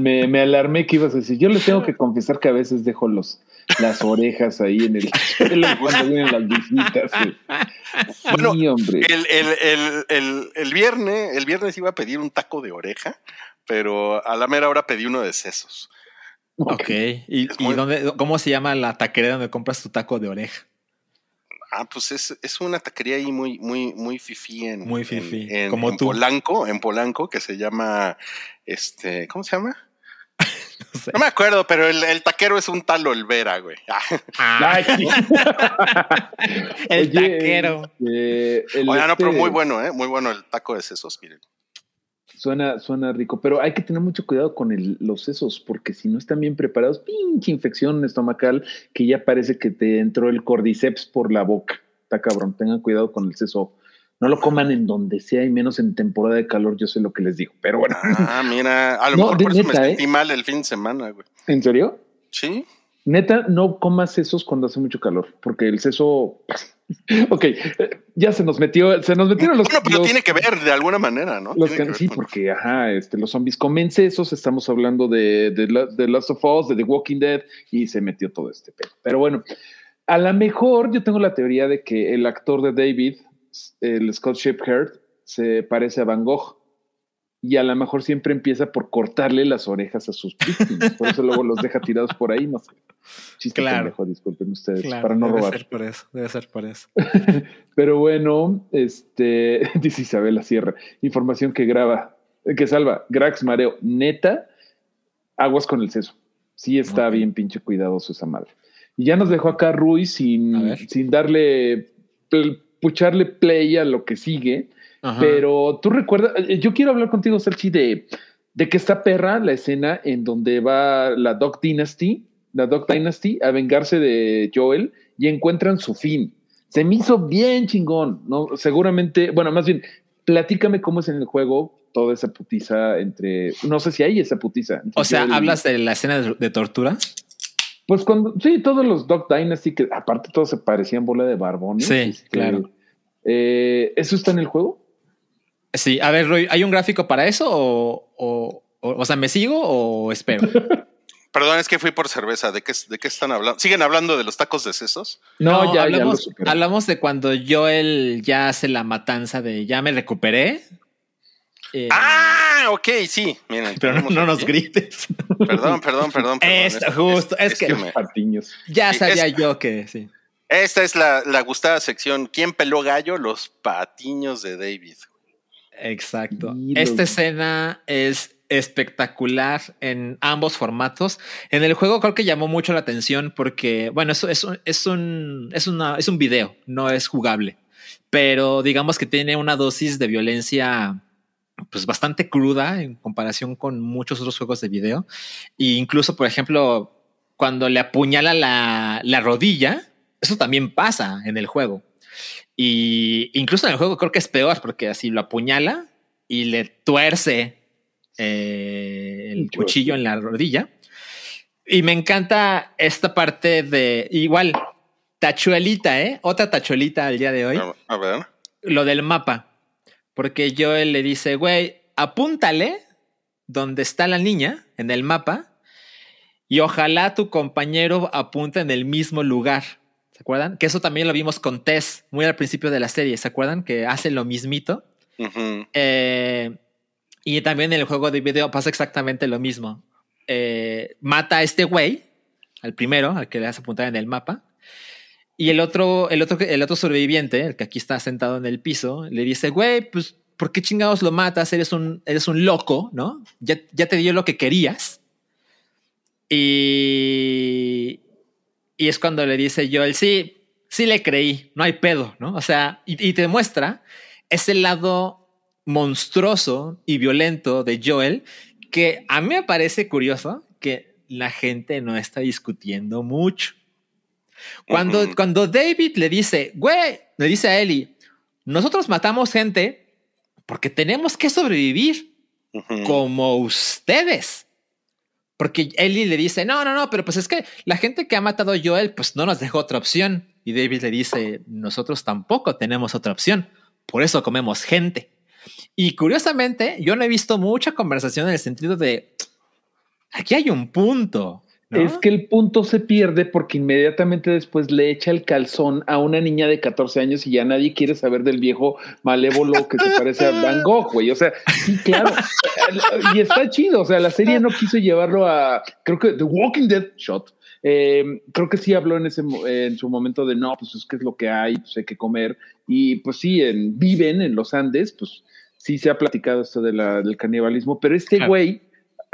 Me, me alarmé que ibas a decir. Yo les tengo que confesar que a veces dejo los, las orejas ahí en el suelo cuando vienen las visitas. sí. Bueno, hombre. El, el, el, el, el viernes, el viernes iba a pedir un taco de oreja, pero a la mera hora pedí uno de sesos. Ok. ¿Y, Es y muy- dónde, cómo se llama la taquería donde compras tu taco de oreja? Ah, pues es, es una taquería ahí muy, muy, muy fifí en, Muy en- fifí, en, como en tú. Polanco, en Polanco, que se llama este, ¿cómo se llama? No sé. No me acuerdo, pero el, el taquero es un tal Olvera, güey. Ah, Ah, el Oye, taquero. este, el Oiga, no, pero este- muy bueno, ¿eh? Muy bueno el taco de sesos, miren. Suena, suena rico, pero hay que tener mucho cuidado con el, los sesos, porque si no están bien preparados, pinche infección estomacal que ya parece que te entró el cordyceps por la boca. Está cabrón, tengan cuidado con el seso. No lo coman en donde sea y menos en temporada de calor, yo sé lo que les digo, pero bueno. Ah, mira, a lo No, mejor por eso me sentí ¿eh? mal el fin de semana, güey. ¿En serio? Sí. Neta, no comas sesos cuando hace mucho calor, porque el seso. ok, eh, ya se nos metió, se nos metieron los. Bueno, pero los- tiene que ver de alguna manera, ¿no? los sí, porque ajá, este, los zombies comen sesos, estamos hablando de, de, de Last of Us, de The Walking Dead, y se metió todo este pedo. Pero bueno, a lo mejor yo tengo la teoría de que el actor de David, el Scott Shepherd, se parece a Van Gogh. Y a lo mejor siempre empieza por cortarle las orejas a sus víctimas. Por eso luego los deja tirados por ahí, no sé. Chiste Claro. pendejo, disculpen ustedes, Claro, para no debe robar. ser por eso, debe ser por eso. Pero bueno, este, dice Isabela Sierra, información que graba, que salva, Grax Mareo, neta, aguas con el seso. Sí está bien pinche cuidadoso esa madre. Y ya nos dejó acá Rui A sin, sin darle, pucharle play a lo que sigue. Ajá. Pero tú recuerdas, eh, yo quiero hablar contigo, Sergi, de, de que está perra la escena en donde va la Dog Dynasty, la Dog Dynasty, a vengarse de Joel y encuentran su fin. Se me hizo bien chingón, ¿no? Seguramente, bueno, más bien, platícame cómo es en el juego toda esa putiza entre, no sé si hay esa putiza. o sea, Joel y- ¿hablas de la escena de, de tortura? Pues cuando, sí, todos los Dog Dynasty, que aparte todos se parecían bola de barbones. Sí, claro. eh, ¿Eso está en el juego? Sí, a ver, Roy, ¿hay un gráfico para eso o, o, o, o sea, me sigo o espero? Perdón, es que fui por cerveza. ¿De qué, de qué están hablando? ¿Siguen hablando de los tacos de sesos? No, ya, hablamos, hablamos de cuando Joel ya hace la matanza de ya me recuperé. Eh, Ah, ok, sí. Miren, pero no, nos grites. Perdón, perdón, perdón. perdón. Esto, justo, es que- me- Patiños. Ya sabía es- yo que sí. esta es la, la gustada sección. ¿Quién peló gallo? Los patiños de David. Exacto. Esta escena es espectacular en ambos formatos. En el juego creo que llamó mucho la atención porque, bueno, eso es, un- es, un, es, una, es un video, no es jugable, pero digamos que tiene una dosis de violencia pues bastante cruda en comparación con muchos otros juegos de video. E incluso, por ejemplo, cuando le apuñala la, la rodilla, eso también pasa en el juego. Y incluso en el juego creo que es peor porque así lo apuñala y le tuerce eh, el cuchillo en la rodilla. Y me encanta esta parte de igual tachuelita, ¿eh? Otra tachuelita al día de hoy. A, a ver. Lo del mapa. Porque Joel le dice, güey, apúntale donde está la niña en el mapa y ojalá tu compañero apunte en el mismo lugar. ¿Se acuerdan? Que eso también lo vimos con Tess muy al principio de la serie. ¿Se acuerdan? Que hace lo mismito. Ujú. Eh, y también en el juego de video pasa exactamente lo mismo. Eh, mata a este güey, al primero, al que le hace apuntar en el mapa. Y el otro, el otro, el otro sobreviviente, el que aquí está sentado en el piso, le dice, güey, pues, ¿por qué chingados lo matas? Eres un, eres un loco, ¿no? Ya, ya te dio lo que querías. Y, y es cuando le dice Joel, sí, sí le creí, no hay pedo, ¿no? O sea, y, y te muestra ese lado monstruoso y violento de Joel que a mí me parece curioso que la gente no está discutiendo mucho. Cuando, cuando David le dice, güey, le dice a Ellie, nosotros matamos gente porque tenemos que sobrevivir como ustedes. Porque Ellie le dice, no, no, no, pero pues es que la gente que ha matado a Joel, pues no nos dejó otra opción. Y David le dice, nosotros tampoco tenemos otra opción. Por eso comemos gente. Y curiosamente, yo no he visto mucha conversación en el sentido de, aquí hay un punto. ¿No? Es que el punto se pierde porque inmediatamente después le echa el calzón a una niña de 14 años y ya nadie quiere saber del viejo malévolo que se parece a Van Gogh, güey. O sea, sí, claro. y está chido. O sea, la serie no quiso llevarlo a, creo que The Walking Dead Shot. eh, creo que sí habló en ese en su momento de no, pues es que es lo que hay, pues hay que comer. Y pues sí, en, viven en los Andes, pues sí se ha platicado esto de la, del canibalismo, pero este Claro. güey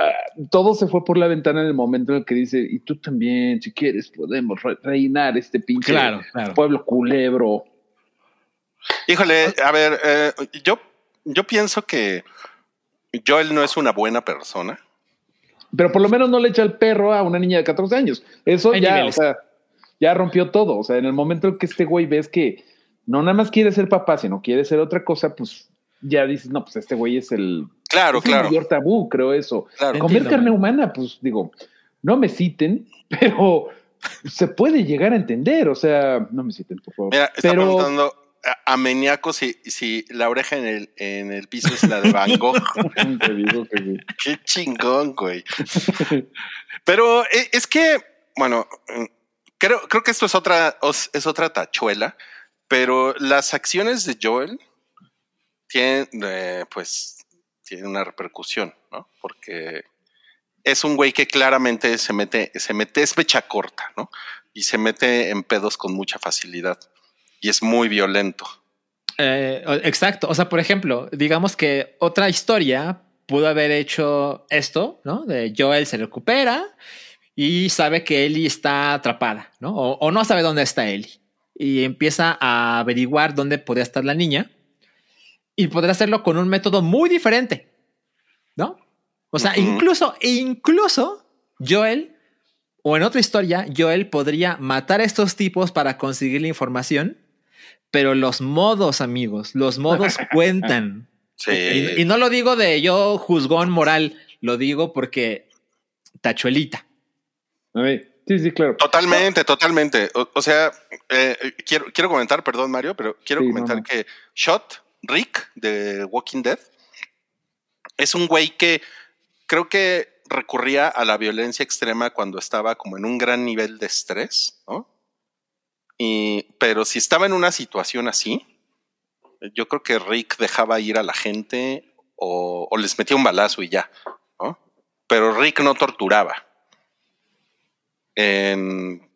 ah, todo se fue por la ventana en el momento en el que dice, y tú también, si quieres, podemos re- reinar este pinche Claro, claro. pueblo culebro. Híjole, a ver, eh, yo, yo pienso que Joel no es una buena persona. Pero por lo menos no le echa el perro a una niña de 14 años. Eso Hay ya, o sea, ya rompió todo. O sea, en el momento en que este güey ves que no nada más quiere ser papá, sino quiere ser otra cosa, pues ya dices, no, pues este güey es el, Claro, es el claro. mayor tabú, creo eso. claro. Entiendo, Comer carne man. humana, pues digo, no me citen, pero se puede llegar a entender. O sea, no me citen, por favor. Mira, está pero preguntando a, a Meniaco si, si la oreja en el, en el piso es la de Van Gogh. te digo que sí. Qué chingón, güey. Pero eh, es que, bueno, mm, creo, creo que esto es otra, es otra tachuela, pero las acciones de Joel tienen, eh, pues, tienen una repercusión, ¿no? Porque es un güey que claramente se mete, se mete, es mecha corta, ¿no? Y se mete en pedos con mucha facilidad. Y es muy violento. Eh, exacto. O sea, por ejemplo, digamos que otra historia pudo haber hecho esto, ¿no? De Joel se recupera y sabe que Ellie está atrapada, ¿no? O, o no sabe dónde está Ellie. Y empieza a averiguar dónde podría estar la niña. Y podrá hacerlo con un método muy diferente, ¿no? O sea, Ujú. incluso, incluso Joel, o en otra historia, Joel podría matar a estos tipos para conseguir la información pero los modos, amigos, los modos cuentan. Sí. Y, y no lo digo de yo juzgón moral, lo digo porque tachuelita. A ver, sí, sí, claro. Totalmente, totalmente. O, o sea, eh, quiero, quiero comentar, perdón Mario, pero quiero Sí, no, comentar no. que Shot, Rick de Walking Dead, es un güey que creo que recurría a la violencia extrema cuando estaba como en un gran nivel de estrés, ¿no? Y, pero si estaba en una situación así, yo creo que Rick dejaba ir a la gente o, les metía un balazo y ya, ¿no? Pero Rick no torturaba.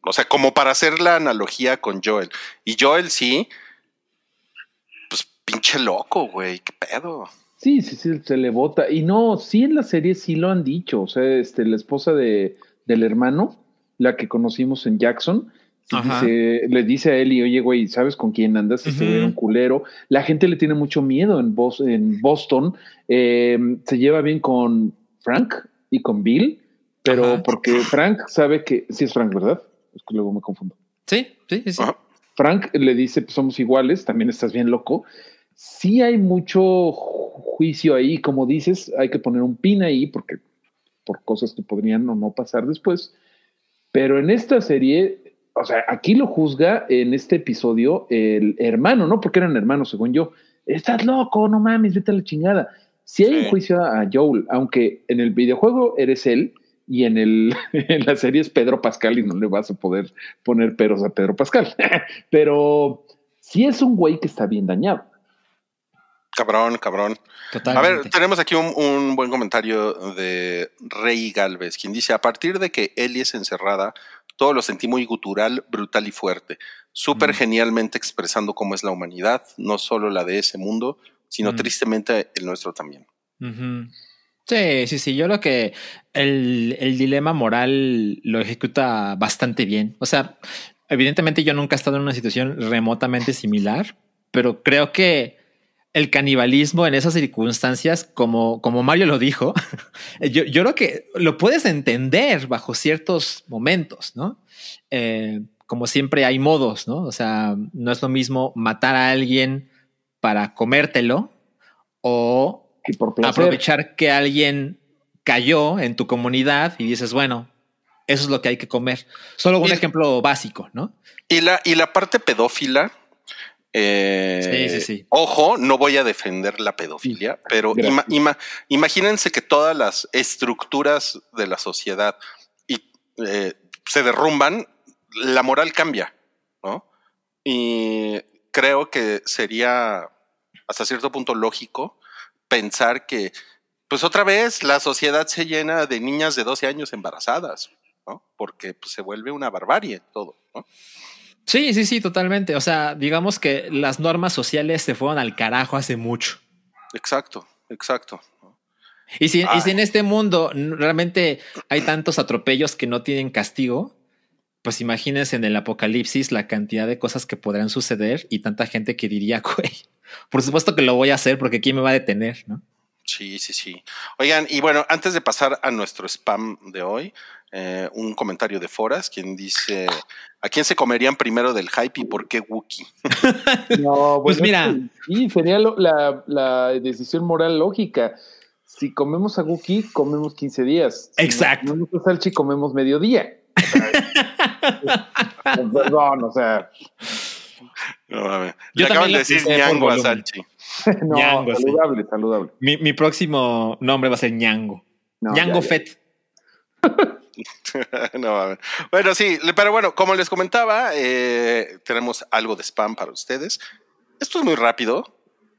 O sea, como para hacer la analogía con Joel. Y Joel sí, pinche loco, güey, qué pedo. Sí, sí, sí, se le vota. Y no, sí en la serie sí lo han dicho. O sea, este, la esposa de, del hermano, la que conocimos en Jackson, dice- le dice a Eli, oye, güey, ¿sabes con quién andas? Este güey era un culero. La gente le tiene mucho miedo en, Bos- en Boston. Eh, se lleva bien con Frank y con Bill, pero Ajá. porque Frank sabe que, sí es Frank, ¿verdad? Es que luego me confundo. Sí, sí, sí. sí. Ajá. Frank le dice, pues somos iguales, también estás bien loco. Sí hay mucho ju- juicio ahí, como dices, hay que poner un pin ahí porque por cosas que podrían o no pasar después. Pero en esta serie, o sea, aquí lo juzga en este episodio el hermano, ¿no? Porque eran hermanos, según yo. Estás loco, no mames, vete a la chingada. Si hay Sí. un juicio a a Joel, aunque en el videojuego eres él y en, el, en la serie es Pedro Pascal y no le vas a poder poner peros a Pedro Pascal. Pero sí es un güey que está bien dañado. Cabrón, cabrón. A Totalmente. ver, tenemos aquí un, un buen comentario de Rey Galvez, quien dice, a partir de que Ellie es encerrada, todo lo sentí muy gutural, brutal y fuerte, súper Mm. genialmente expresando cómo es la humanidad, no solo la de ese mundo, sino Mm. tristemente el nuestro también. Sí, sí, sí. Yo creo que el, el dilema moral lo ejecuta bastante bien. O sea, evidentemente yo nunca he estado en una situación remotamente similar, pero creo que el canibalismo en esas circunstancias, como, como Mario lo dijo, yo, yo creo que lo puedes entender bajo ciertos momentos, ¿no? Eh, como siempre hay modos, ¿no? O sea, no es lo mismo matar a alguien para comértelo o por aprovechar que alguien cayó en tu comunidad y dices, bueno, eso es lo que hay que comer. Solo un Y- ejemplo básico, ¿no? Y la, y la parte pedófila, eh, Sí, sí, sí. ojo, no voy a defender la pedofilia, pero Gracias. ima- ima- imagínense que todas las estructuras de la sociedad y, eh, se derrumban, la moral cambia, ¿no? Y creo que sería hasta cierto punto lógico pensar que, pues otra vez, la sociedad se llena de niñas de 12 años embarazadas, ¿no? Porque pues, se vuelve una barbarie todo, ¿no? Sí, sí, sí, totalmente. O sea, digamos que las normas sociales se fueron al carajo hace mucho. Exacto, exacto. Y si, y Ay. si en este mundo realmente hay tantos atropellos que no tienen castigo, pues imagínense en el apocalipsis la cantidad de cosas que podrán suceder y tanta gente que diría, güey, por supuesto que lo voy a hacer porque quién me va a detener, ¿no? Sí, sí, sí. Oigan, y bueno, antes de pasar a nuestro spam de hoy, eh, un comentario de Foras, quien dice, ¿a quién se comerían primero del hype y por qué Wookie? No, Pues mira. Sí, sería lo- la, la decisión moral lógica. Si comemos a Guki, comemos 15 días. Si Exacto. comemos a Salchi, comemos mediodía. O sea, es- Perdón, o sea, No, mames. Yo Le acaban también de decir ñango a. Salchi. no, Ñango, sí. saludable, saludable. Mi, mi próximo nombre va a ser ñango. No, ñango ya, ya. Fett. no, bueno, sí, pero bueno, como les comentaba, eh, tenemos algo de spam para ustedes. Esto es muy rápido.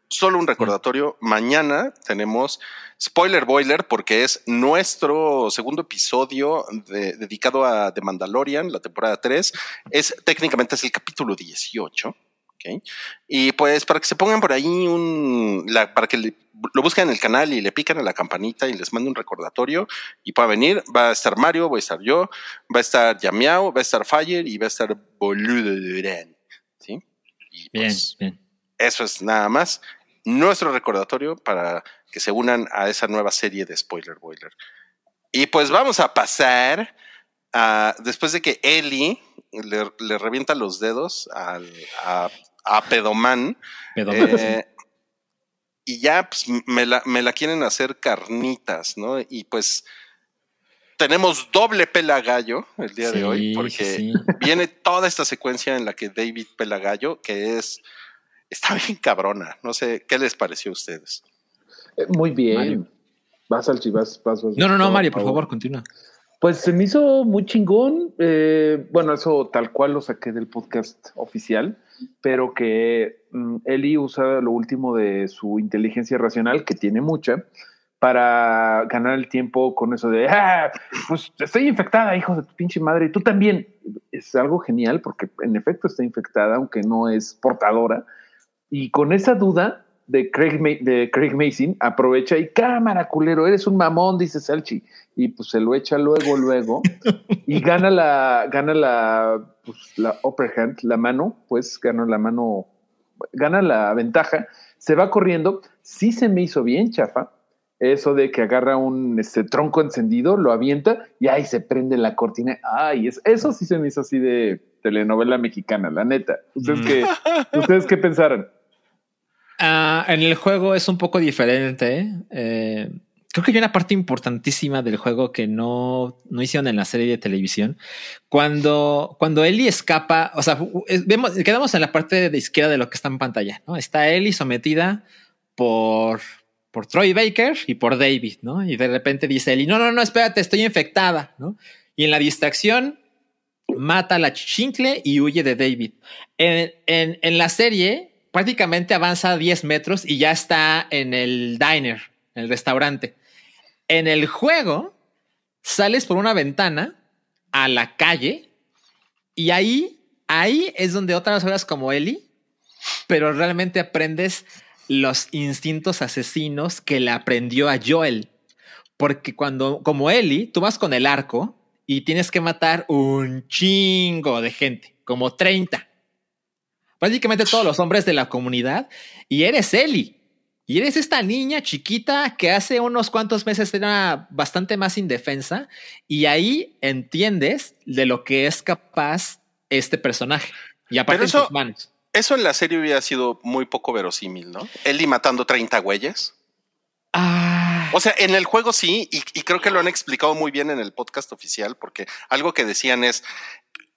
Solo un recordatorio. Mañana tenemos Spoiler Boiler porque es nuestro segundo episodio de- dedicado a The Mandalorian, la temporada 3. Es técnicamente es el capítulo 18. ¿Ok? Y pues para que se pongan por ahí un, la- para que le- lo busquen en el canal y le pican a la campanita y les mande un recordatorio y pueda venir, va a estar Mario, voy a estar yo, va a estar Yamiao, va a estar Fire y va a estar Boludo Durán. ¿Sí? Y Bien, pues, bien. eso es nada más nuestro recordatorio para que se unan a esa nueva serie de Spoiler Boiler. Y pues vamos a pasar a, después de que Eli le, le revienta los dedos al, a, a Pedoman, Pedoman, eh, y ya pues, me, la, me la quieren hacer carnitas, ¿no? Y pues tenemos doble pela gallo el día de hoy, porque sí, viene toda esta secuencia en la que David pela gallo, que es, está bien cabrona. No sé, ¿qué les pareció a ustedes? Eh, Muy bien. Mario. Vas, Salchi, vas, vas, vas. No, no, no, Mario, por favor, continúa. Pues se me hizo muy chingón. eh, bueno, eso tal cual lo saqué del podcast oficial, pero que mm, Eli usa lo último de su inteligencia racional, que tiene mucha, para ganar el tiempo con eso de, ah, pues estoy infectada, hijo de tu pinche madre, y tú también. Es algo genial porque en efecto está infectada, aunque no es portadora. Y con esa duda de Craig, de Craig Mason, aprovecha y cámara, culero, eres un mamón, dice Salchi y pues se lo echa luego, luego, y gana la, gana la, pues, la upper hand, la mano, pues gana la mano, gana la ventaja, se va corriendo, sí se me hizo bien, chafa, eso de que agarra un este, tronco encendido, lo avienta y ahí se prende la cortina, ay, es- eso sí se me hizo así de telenovela mexicana, la neta. ¿Ustedes, Mm. qué, ¿ustedes qué pensaron? Ah, en el juego es un poco diferente. eh, creo que hay una parte importantísima del juego que no, no hicieron en la serie de televisión. Cuando, cuando Ellie escapa, o sea, vemos, quedamos en la parte de izquierda de lo que está en pantalla, ¿no? Está Ellie sometida por, por Troy Baker y por David, ¿no? Y de repente dice Ellie, no, no, no, espérate, estoy infectada, ¿no? Y en la distracción mata a la chincle y huye de David. En, en, en la serie prácticamente avanza 10 metros y ya está en el diner, en el restaurante. En el juego sales por una ventana a la calle y ahí, ahí es donde otras horas como Ellie, pero realmente aprendes los instintos asesinos que le aprendió a Joel. Porque cuando, como Ellie, tú vas con el arco y tienes que matar un chingo de gente, como 30. Prácticamente todos los hombres de la comunidad. Y eres Ellie. Y eres esta niña chiquita que hace unos cuantos meses era bastante más indefensa. Y ahí entiendes de lo que es capaz este personaje. Y aparte Pero en eso- tus manos. Eso en la serie hubiera sido muy poco verosímil, ¿no? Ellie matando 30 güeyes. Ah, O sea, en el juego sí, y, y creo que lo han explicado muy bien en el podcast oficial, porque algo que decían es,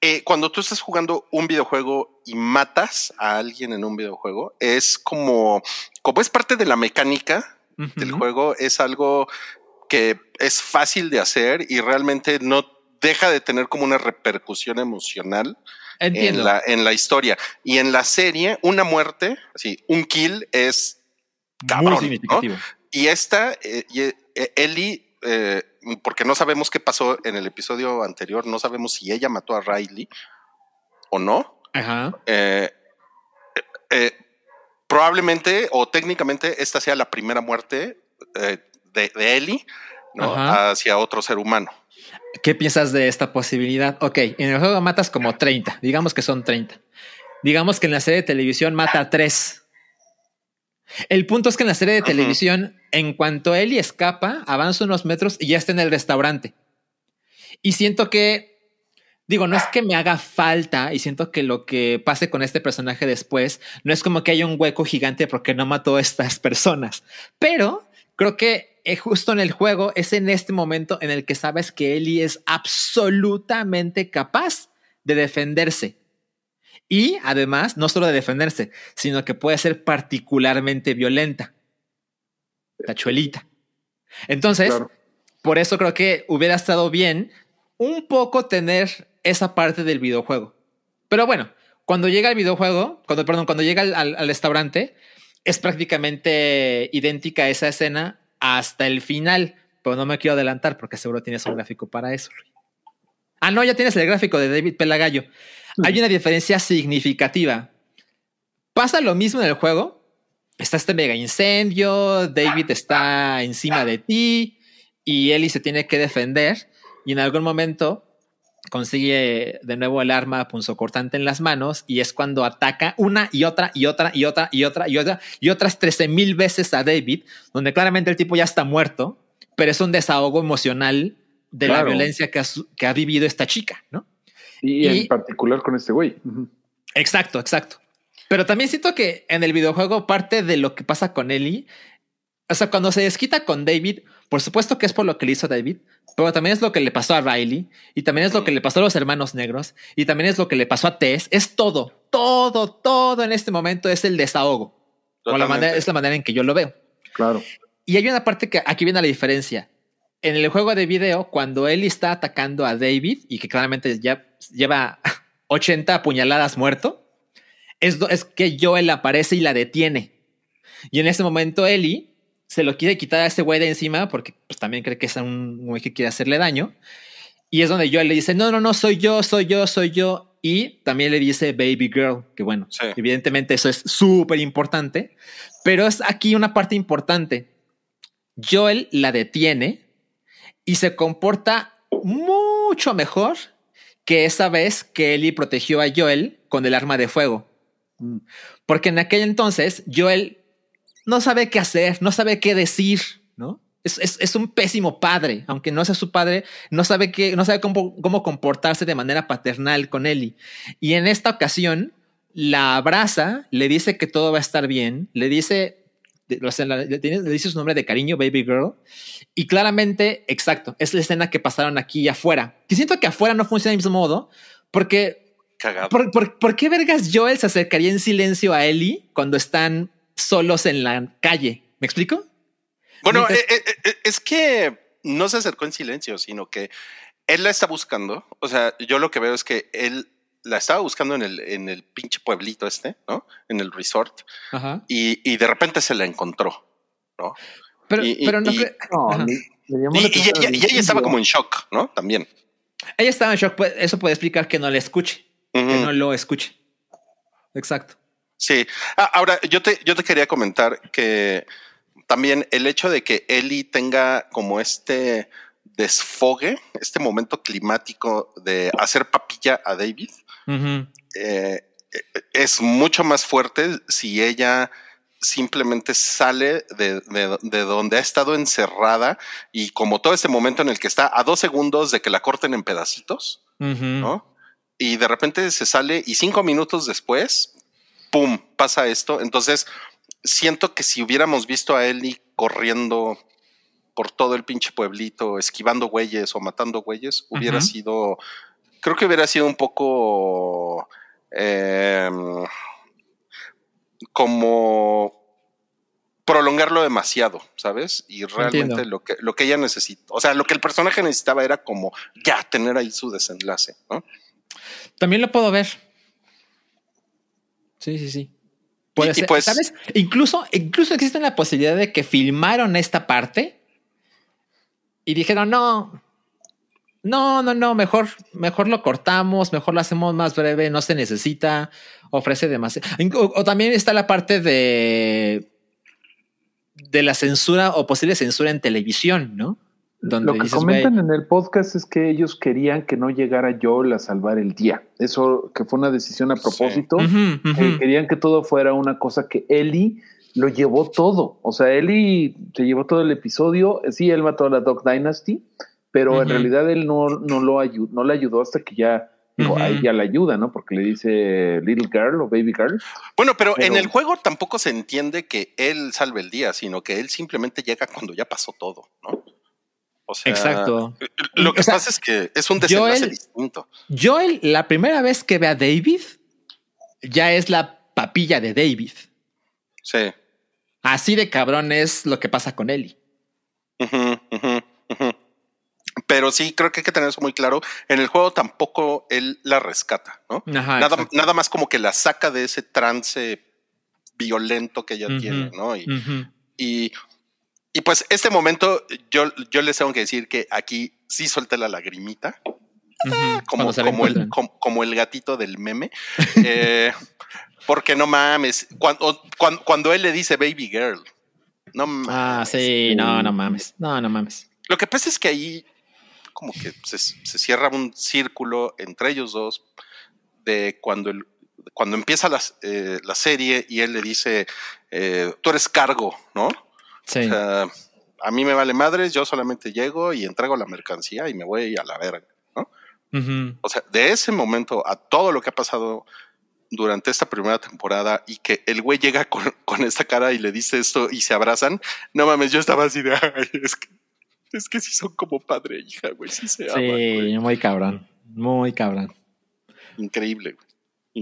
eh, cuando tú estás jugando un videojuego y matas a alguien en un videojuego, es como, como es parte de la mecánica del juego, es algo que es fácil de hacer y realmente no deja de tener como una repercusión emocional Entiendo. en la, en la historia. Y en la serie, una muerte, así, un kill es cabrón, Muy significativo. y esta, eh, y, eh, Ellie, eh, porque no sabemos qué pasó en el episodio anterior, no sabemos si ella mató a Riley o no. Ajá. Eh, eh, eh, probablemente o técnicamente esta sea la primera muerte eh, de, de Ellie hacia otro ser humano. ¿Qué piensas de esta posibilidad? Ok, en el juego matas como 30, digamos que son 30. Digamos que en la serie de televisión mata a 3. El punto es que en la serie de televisión, en cuanto Ellie escapa, avanza unos metros y ya está en el restaurante. Y siento que, digo, no es que me haga falta y siento que lo que pase con este personaje después no es como que haya un hueco gigante porque no mató a estas personas, pero creo que justo en el juego es en este momento en el que sabes que Ellie es absolutamente capaz de defenderse. Y además, no solo de defenderse, sino que puede ser particularmente violenta. Tachuelita. Entonces, por eso creo que hubiera estado bien un poco tener esa parte del videojuego. Pero bueno, cuando llega el videojuego, cuando, perdón, cuando llega al, restaurante, es prácticamente idéntica a esa escena hasta el final. Pero no me quiero adelantar porque seguro tienes un gráfico para eso. Ah, no, ya tienes el gráfico de David Pelagallo. Hay una diferencia significativa. Pasa lo mismo en el juego. Está este mega incendio, David está encima de ti y Ellie se tiene que defender y en algún momento consigue de nuevo el arma punzocortante en las manos y es cuando ataca una y otra y otra y otra y otra y otra y otras 13 mil veces a David, donde claramente el tipo ya está muerto, pero es un desahogo emocional de la violencia que ha, que ha, vivido esta chica, ¿no? Y, en particular con este güey. Exacto, exacto. Pero también siento que en el videojuego parte de lo que pasa con Ellie, o sea, cuando se desquita con David, por supuesto que es por lo que le hizo David, pero también es lo que le pasó a Riley y también es lo que le pasó a los hermanos negros y también es lo que le pasó a Tess. Es todo, todo, todo en este momento es el desahogo. O la manera, es la manera en que yo lo veo. Claro. Y hay una parte que aquí viene la diferencia. En el juego de video, cuando Ellie está atacando a David y que claramente ya lleva 80 puñaladas muerto, es, es que Joel aparece y la detiene. Y en ese momento Ellie se lo quiere quitar a ese güey de encima porque pues, también cree que es un güey que quiere hacerle daño. Y es donde Joel le dice, no, no, no, soy yo, soy yo, soy yo. Y también le dice baby girl, que bueno, evidentemente eso es súper importante, pero es aquí una parte importante. Joel la detiene y se comporta mucho mejor que esa vez que Ellie protegió a Joel con el arma de fuego. Porque en aquel entonces Joel no sabe qué hacer, no sabe qué decir, ¿no? Es, un pésimo padre, aunque no sea su padre, no sabe, qué, no sabe cómo, cómo comportarse de manera paternal con Ellie. Y en esta ocasión la abraza, le dice que todo va a estar bien, le dice, le dice su nombre de cariño, baby girl, y claramente, exacto, es la escena que pasaron aquí y afuera. Que siento que afuera no funciona del mismo modo, porque ¿Por, por, qué vergas Joel se acercaría en silencio a Ellie cuando están solos en la calle. ¿Me explico? Bueno, eh, eh, eh, es que no se acercó en silencio, sino que él la está buscando. O sea, yo lo que veo es que él la estaba buscando en el, en el pinche pueblito este, ¿no? En el resort. Y, de repente se la encontró, ¿no? Pero, pero no, y, ella, estaba como en shock, ¿no? También. Ella estaba en shock. Pues, eso puede explicar que no le escuche, que no lo escuche. Exacto. Sí. Ah, ahora, yo te, yo te quería comentar que también el hecho de que Eli tenga como este desfogue, este momento climático de hacer papilla a David, eh, es mucho más fuerte si ella simplemente sale de, de, donde ha estado encerrada y como todo este momento en el que está a dos segundos de que la corten en pedacitos, ¿no? Y de repente se sale y cinco minutos después ¡pum! pasa esto. Entonces, siento que si hubiéramos visto a Ellie corriendo por todo el pinche pueblito, esquivando güeyes o matando güeyes, hubiera sido, creo que hubiera sido un poco em, como prolongarlo demasiado, ¿sabes? Y realmente lo que, lo que ella necesita, o sea, lo que el personaje necesitaba era como ya tener ahí su desenlace, ¿no? También lo puedo ver. Sí, sí, sí. Puede ser, pues, ¿sabes? Incluso, incluso existe la posibilidad de que filmaron esta parte y dijeron, no, no, no, no, mejor, mejor lo cortamos, mejor lo hacemos más breve, no se necesita, ofrece demasiado. O, también está la parte de de la censura o posible censura en televisión, ¿no? Lo que comentan en el podcast es que ellos querían que no llegara Joel a salvar el día. Eso que fue una decisión a propósito. querían que todo fuera una cosa que Ellie lo llevó todo. O sea, Eli se llevó todo el episodio. Sí, él mató a la Dog Dynasty, pero en realidad él no, no lo ayudó, no le ayudó hasta que ya, Ujú. ahí ya la ayuda, ¿no? Porque le dice little girl o baby girl. Bueno, pero, en el juego tampoco se entiende que él salve el día, sino que él simplemente llega cuando ya pasó todo, ¿no? O sea, Exacto. Lo que O sea, pasa es que es un desenlace Joel- distinto. Joel, la primera vez que ve a David, ya es la papilla de David. Sí. Así de cabrón es lo que pasa con Ellie. Ujú, ujú, ujú. Pero sí, creo que hay que tener eso muy claro. En el juego tampoco él la rescata, ¿no? Ajá, nada, nada más como que la saca de ese trance violento que ella tiene, ¿no? Y, y, y pues este momento yo, yo les tengo que decir que aquí sí solté la lagrimita, Ujú. como, como, el, como, como el gatito del meme. Eh, porque no mames, cuando, cuando, cuando él le dice baby girl, no mames. Ah, sí, no, no mames. No, no mames. Lo que pasa es que ahí como que se, se cierra un círculo entre ellos dos de cuando, el, cuando empieza la, eh, la serie y él le dice, eh, tú eres cargo, ¿no? Sí. O sea, a mí me vale madres, yo solamente llego y entrego la mercancía y me voy a la verga, ¿no? Ujú. O sea, de ese momento a todo lo que ha pasado durante esta primera temporada y que el güey llega con, con esta cara y le dice esto y se abrazan, no mames, yo estaba así de, "Ay, es que, es que sí son como padre e hija, güey, sí se aman, güey". Sí, muy cabrón. Muy cabrón. Increíble, güey.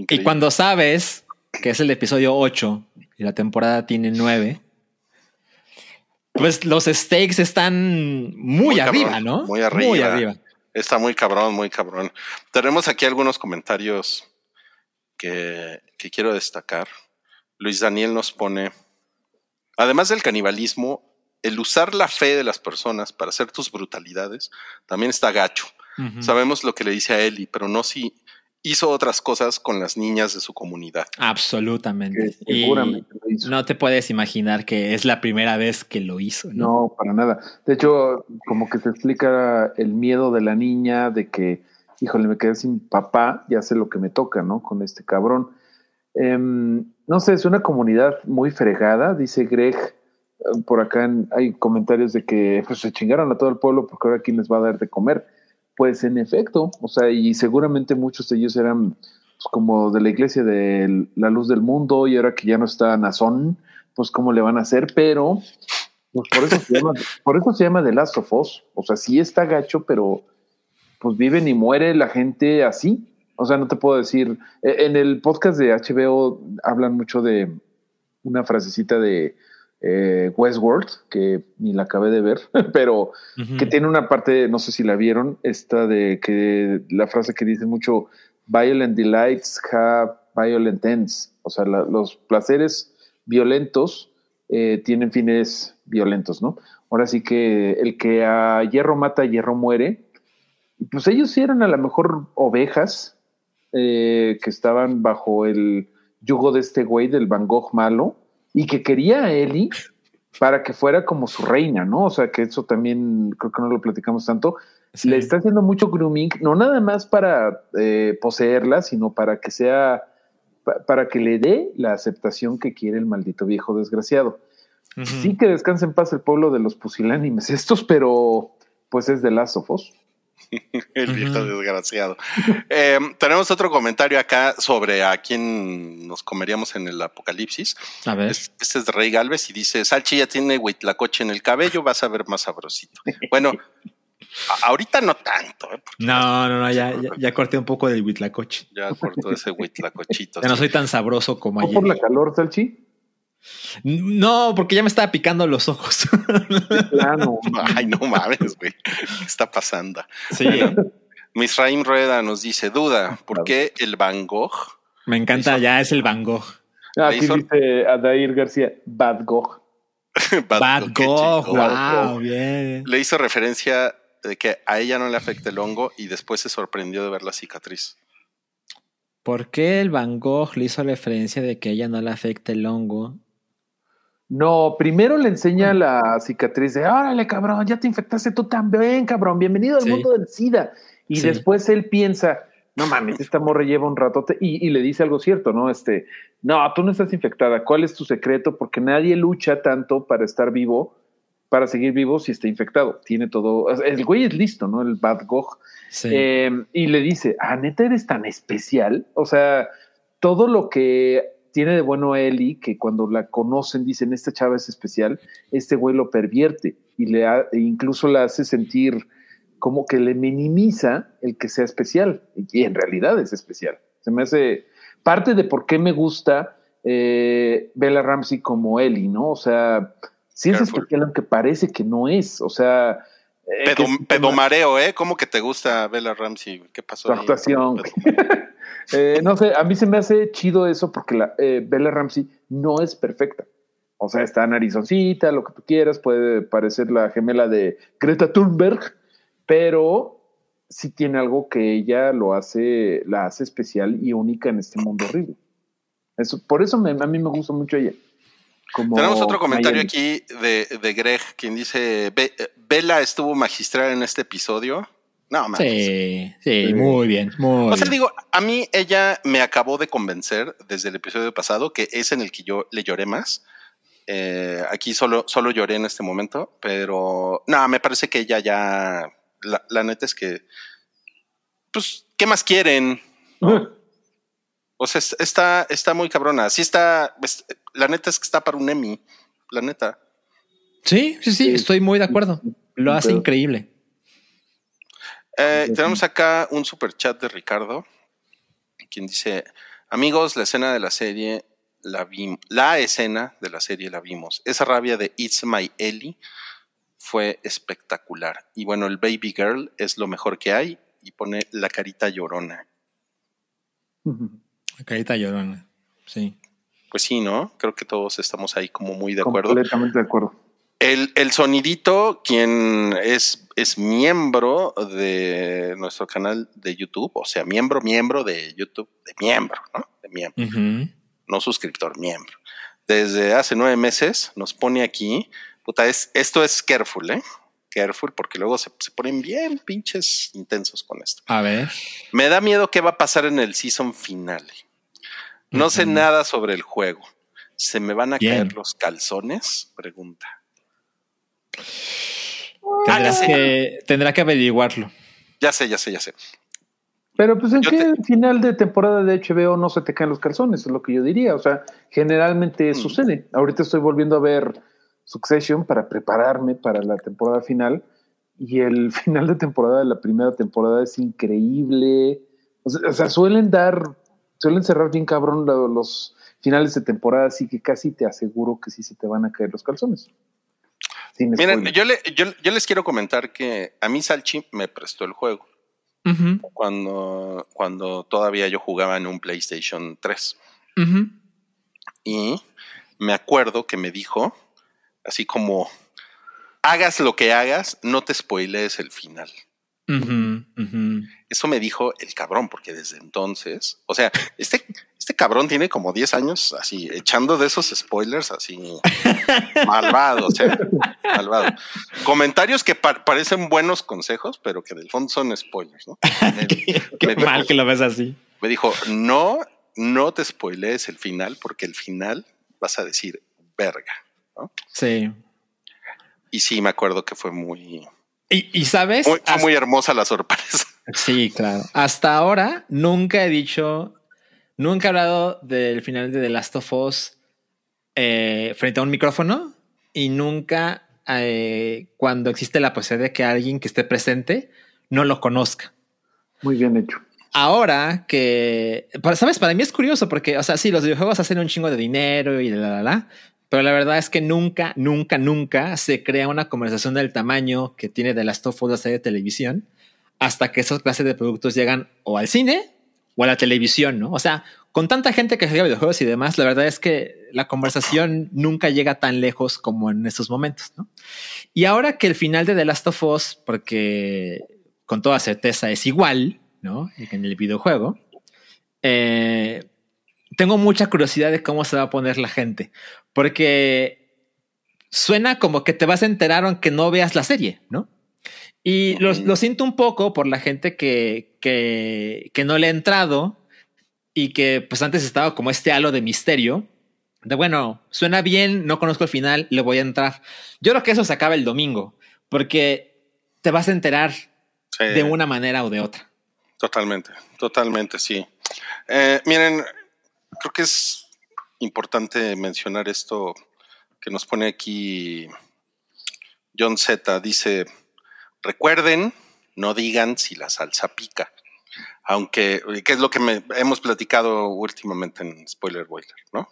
Y cuando sabes que es el episodio 8 y la temporada tiene 9, pues los stakes están muy, Muy arriba, cabrón, ¿no? muy arriba. Muy arriba. Está muy cabrón, muy cabrón. Tenemos aquí algunos comentarios que, que quiero destacar. Luis Daniel nos pone, además del canibalismo, el usar la fe de las personas para hacer tus brutalidades también está gacho. Sabemos lo que le dice a Eli, pero no si hizo otras cosas con las niñas de su comunidad. Absolutamente. Que Y seguramente lo hizo. no te puedes imaginar que es la primera vez que lo hizo, ¿no? No, para nada. De hecho, como que se explica el miedo de la niña de que, híjole, me quedé sin papá, ya sé lo que me toca, ¿no? Con este cabrón. Em, no sé, es una comunidad muy fregada, dice Greg. Por acá en- hay comentarios de que pues, se chingaron a todo el pueblo porque ahora quién les va a dar de comer. Pues en efecto, o sea, y seguramente muchos de ellos eran pues, como de la iglesia de la luz del mundo y ahora que ya no está Nazón, pues cómo le van a hacer, pero pues por eso se llama, por eso se llama The Last of Us. O sea, sí está gacho, pero pues viven y muere la gente así. O sea, no te puedo decir. eh, En el podcast de HBO hablan mucho de una frasecita de eh, Westworld, que ni la acabé de ver, pero que tiene una parte, no sé si la vieron, esta de que la frase que dice mucho, violent delights have violent ends. O sea, la- los placeres violentos eh, tienen fines violentos, ¿no? Ahora sí que el que a hierro mata, a hierro muere. Y Pues ellos eran a lo mejor ovejas eh, que estaban bajo el yugo de este güey del Van Gogh malo y que quería a Eli para que fuera como su reina, ¿no? O sea, que eso también creo que no lo platicamos tanto. Sí. Le está haciendo mucho grooming, no nada más para eh, poseerla, sino para que sea, pa- para que le dé la aceptación que quiere el maldito viejo desgraciado. Sí que descanse en paz el pueblo de los pusilánimes estos, pero pues es de Last of Us. El viejo desgraciado. Eh, tenemos otro comentario acá sobre a quién nos comeríamos en el apocalipsis. A ver. Es- Este es de Rey Galvez y dice, Salchi ya tiene huitlacoche en el cabello, vas a ver más sabrosito. Bueno, ahorita no tanto, ¿eh? No, no, no, ya, ya, ya corté un poco del Huitlacoche. ya cortó ese huitlacochito. Ya no soy tan sabroso como ¿No ayer. por la calor, Salchi? No, porque ya me estaba picando los ojos. Plano. Ay, no mames, güey. ¿Qué está pasando? sí. Misraim Rueda nos dice, duda, ¿por qué el Van Gogh? me encanta, ya es el Van Gogh. Aquí hizo- dice Adair García, Bad Gogh. Bad qué Gogh, wow, bien. Le hizo referencia de que a ella no le afecta el hongo y después se sorprendió de ver la cicatriz. ¿Por qué el Van Gogh le hizo referencia de que a ella no le afecta el hongo? No, primero le enseña la cicatriz de, órale, cabrón, ya te infectaste tú también, cabrón, bienvenido al Sí. mundo del SIDA. Y Sí. después él piensa, no mames, esta morra lleva un ratote y, y, le dice algo cierto, ¿no? Este, no, tú no estás infectada, ¿cuál es tu secreto? Porque nadie lucha tanto para estar vivo, para seguir vivo si está infectado. Tiene todo, el güey es listo, ¿no? El Bad Gog. Sí. Eh, y le dice, ah, neta eres tan especial. O sea, todo lo que tiene de bueno Eli, que cuando la conocen dicen, esta chava es especial, este güey lo pervierte y le ha, e incluso la hace sentir como que le minimiza el que sea especial y en realidad es especial. Se me hace parte de por qué me gusta eh, Bella Ramsey como Ellie, ¿no? O sea, sí es Careful. especial aunque parece que no es, o sea... eh, pedomareo, ¿eh? ¿Cómo que te gusta Bella Ramsey? ¿Qué pasó? Su ahí? Eh, no sé, a mí se me hace chido eso porque la, eh, Bella Ramsey no es perfecta. O sea, está narizoncita, lo que tú quieras, puede parecer la gemela de Greta Thunberg, pero sí tiene algo que ella lo hace, la hace especial y única en este mundo horrible. Eso, por eso me- a mí me gusta mucho ella. Como Tenemos otro comentario Miami. aquí de, de Greg, quien dice, "Be- Bella estuvo magistral en este episodio. No, mames. Sí, sí, Sí. muy bien, muy O sea, bien. digo, a mí ella me acabó de convencer desde el episodio pasado, que es en el que yo le lloré más. Eh, aquí solo, solo lloré en este momento, pero no, me parece que ella ya, la, la neta es que, pues, ¿qué más quieren? O sea, es- está, está muy cabrona. Sí está, es- la neta es que está para un Emmy, la neta. Sí, sí, sí, Sí. estoy muy de acuerdo. Lo hace Pero- increíble. Eh, tenemos acá un super chat de Ricardo, quien dice, amigos, la escena de la serie la vimos, la escena de la serie la vimos. Esa rabia de It's My Ellie fue espectacular. Y bueno, el Baby Girl es lo mejor que hay y pone la carita llorona. La carita llorona. Sí. Pues sí, ¿no? Creo que todos estamos ahí como muy de acuerdo. Completamente de acuerdo. El, el sonidito, quien es, es miembro de nuestro canal de YouTube, o sea, miembro, miembro de YouTube, de miembro, ¿no? De miembro, no suscriptor, miembro. Desde hace nueve meses nos pone aquí, puta, es, esto es careful, ¿eh? Careful, porque luego se, se ponen bien pinches intensos con esto. A ver. Me da miedo qué va a pasar en el season finale. No sé nada sobre el juego. ¿Se me van a Bien. caer los calzones? Pregunta. Tendrás Hágase. que, tendrá que averiguarlo. Ya sé, ya sé, ya sé. Pero pues en Yo qué te- final de temporada de HBO no se te caen los calzones, es lo que yo diría. O sea, generalmente Mm. sucede. Ahorita estoy volviendo a ver Succession para prepararme para la temporada final. Y el final de temporada de la primera temporada es increíble. O sea, o sea, suelen dar, suelen cerrar bien cabrón lo- los finales de temporada, así que casi te aseguro que sí se te van a caer los calzones. Sin Miren, yo, le- yo- yo les quiero comentar que a mí Salchi me prestó el juego cuando, cuando todavía yo jugaba en un PlayStation 3. ujú. Y me acuerdo que me dijo, así como, hagas lo que hagas, no te spoilees el final. Eso me dijo el cabrón, porque desde entonces, o sea, este, este cabrón tiene como 10 años así, echando de esos spoilers así, malvado, o sea, malvado. Comentarios que pa- parecen buenos consejos, pero que del fondo son spoilers, ¿no? Qué, qué me dijo- mal que lo ves así. me dijo, no, no te spoilees el final, porque el final vas a decir verga. Sí. Y sí, me acuerdo que fue muy, Y, y sabes, muy, fue Hasta- muy hermosa la sorpresa. sí, claro. Hasta ahora nunca he dicho, nunca he hablado del final de The Last of Us eh, frente a un micrófono y nunca eh, cuando existe la posibilidad de que alguien que esté presente no lo conozca. Muy bien hecho. Ahora que, para- sabes, para mí es curioso porque, o sea, sí, los videojuegos hacen un chingo de dinero y la, la, la, pero la verdad es que nunca, nunca, nunca se crea una conversación del tamaño que tiene The Last of Us la serie de televisión hasta que esos clases de productos llegan o al cine o a la televisión, ¿no? O sea, con tanta gente que juega videojuegos y demás, la verdad es que la conversación nunca llega tan lejos como en estos momentos, ¿no? Y ahora que el final de The Last of Us, porque con toda certeza es igual, ¿no? En el videojuego, eh, tengo mucha curiosidad de cómo se va a poner la gente, porque suena como que te vas a enterar aunque no veas la serie, ¿no? Y lo, lo siento un poco por la gente que, que, que no le ha entrado y que pues antes estaba como este halo de misterio. De bueno, suena bien, no conozco el final, le voy a entrar. Yo creo que eso se acaba el domingo, porque te vas a enterar Sí, de una manera o de otra. Totalmente, totalmente, sí. Eh, miren, creo que es importante mencionar esto que nos pone aquí John Z. Dice, recuerden, no digan si la salsa pica. Aunque, que es lo que me- hemos platicado últimamente en Spoiler Boiler, ¿no?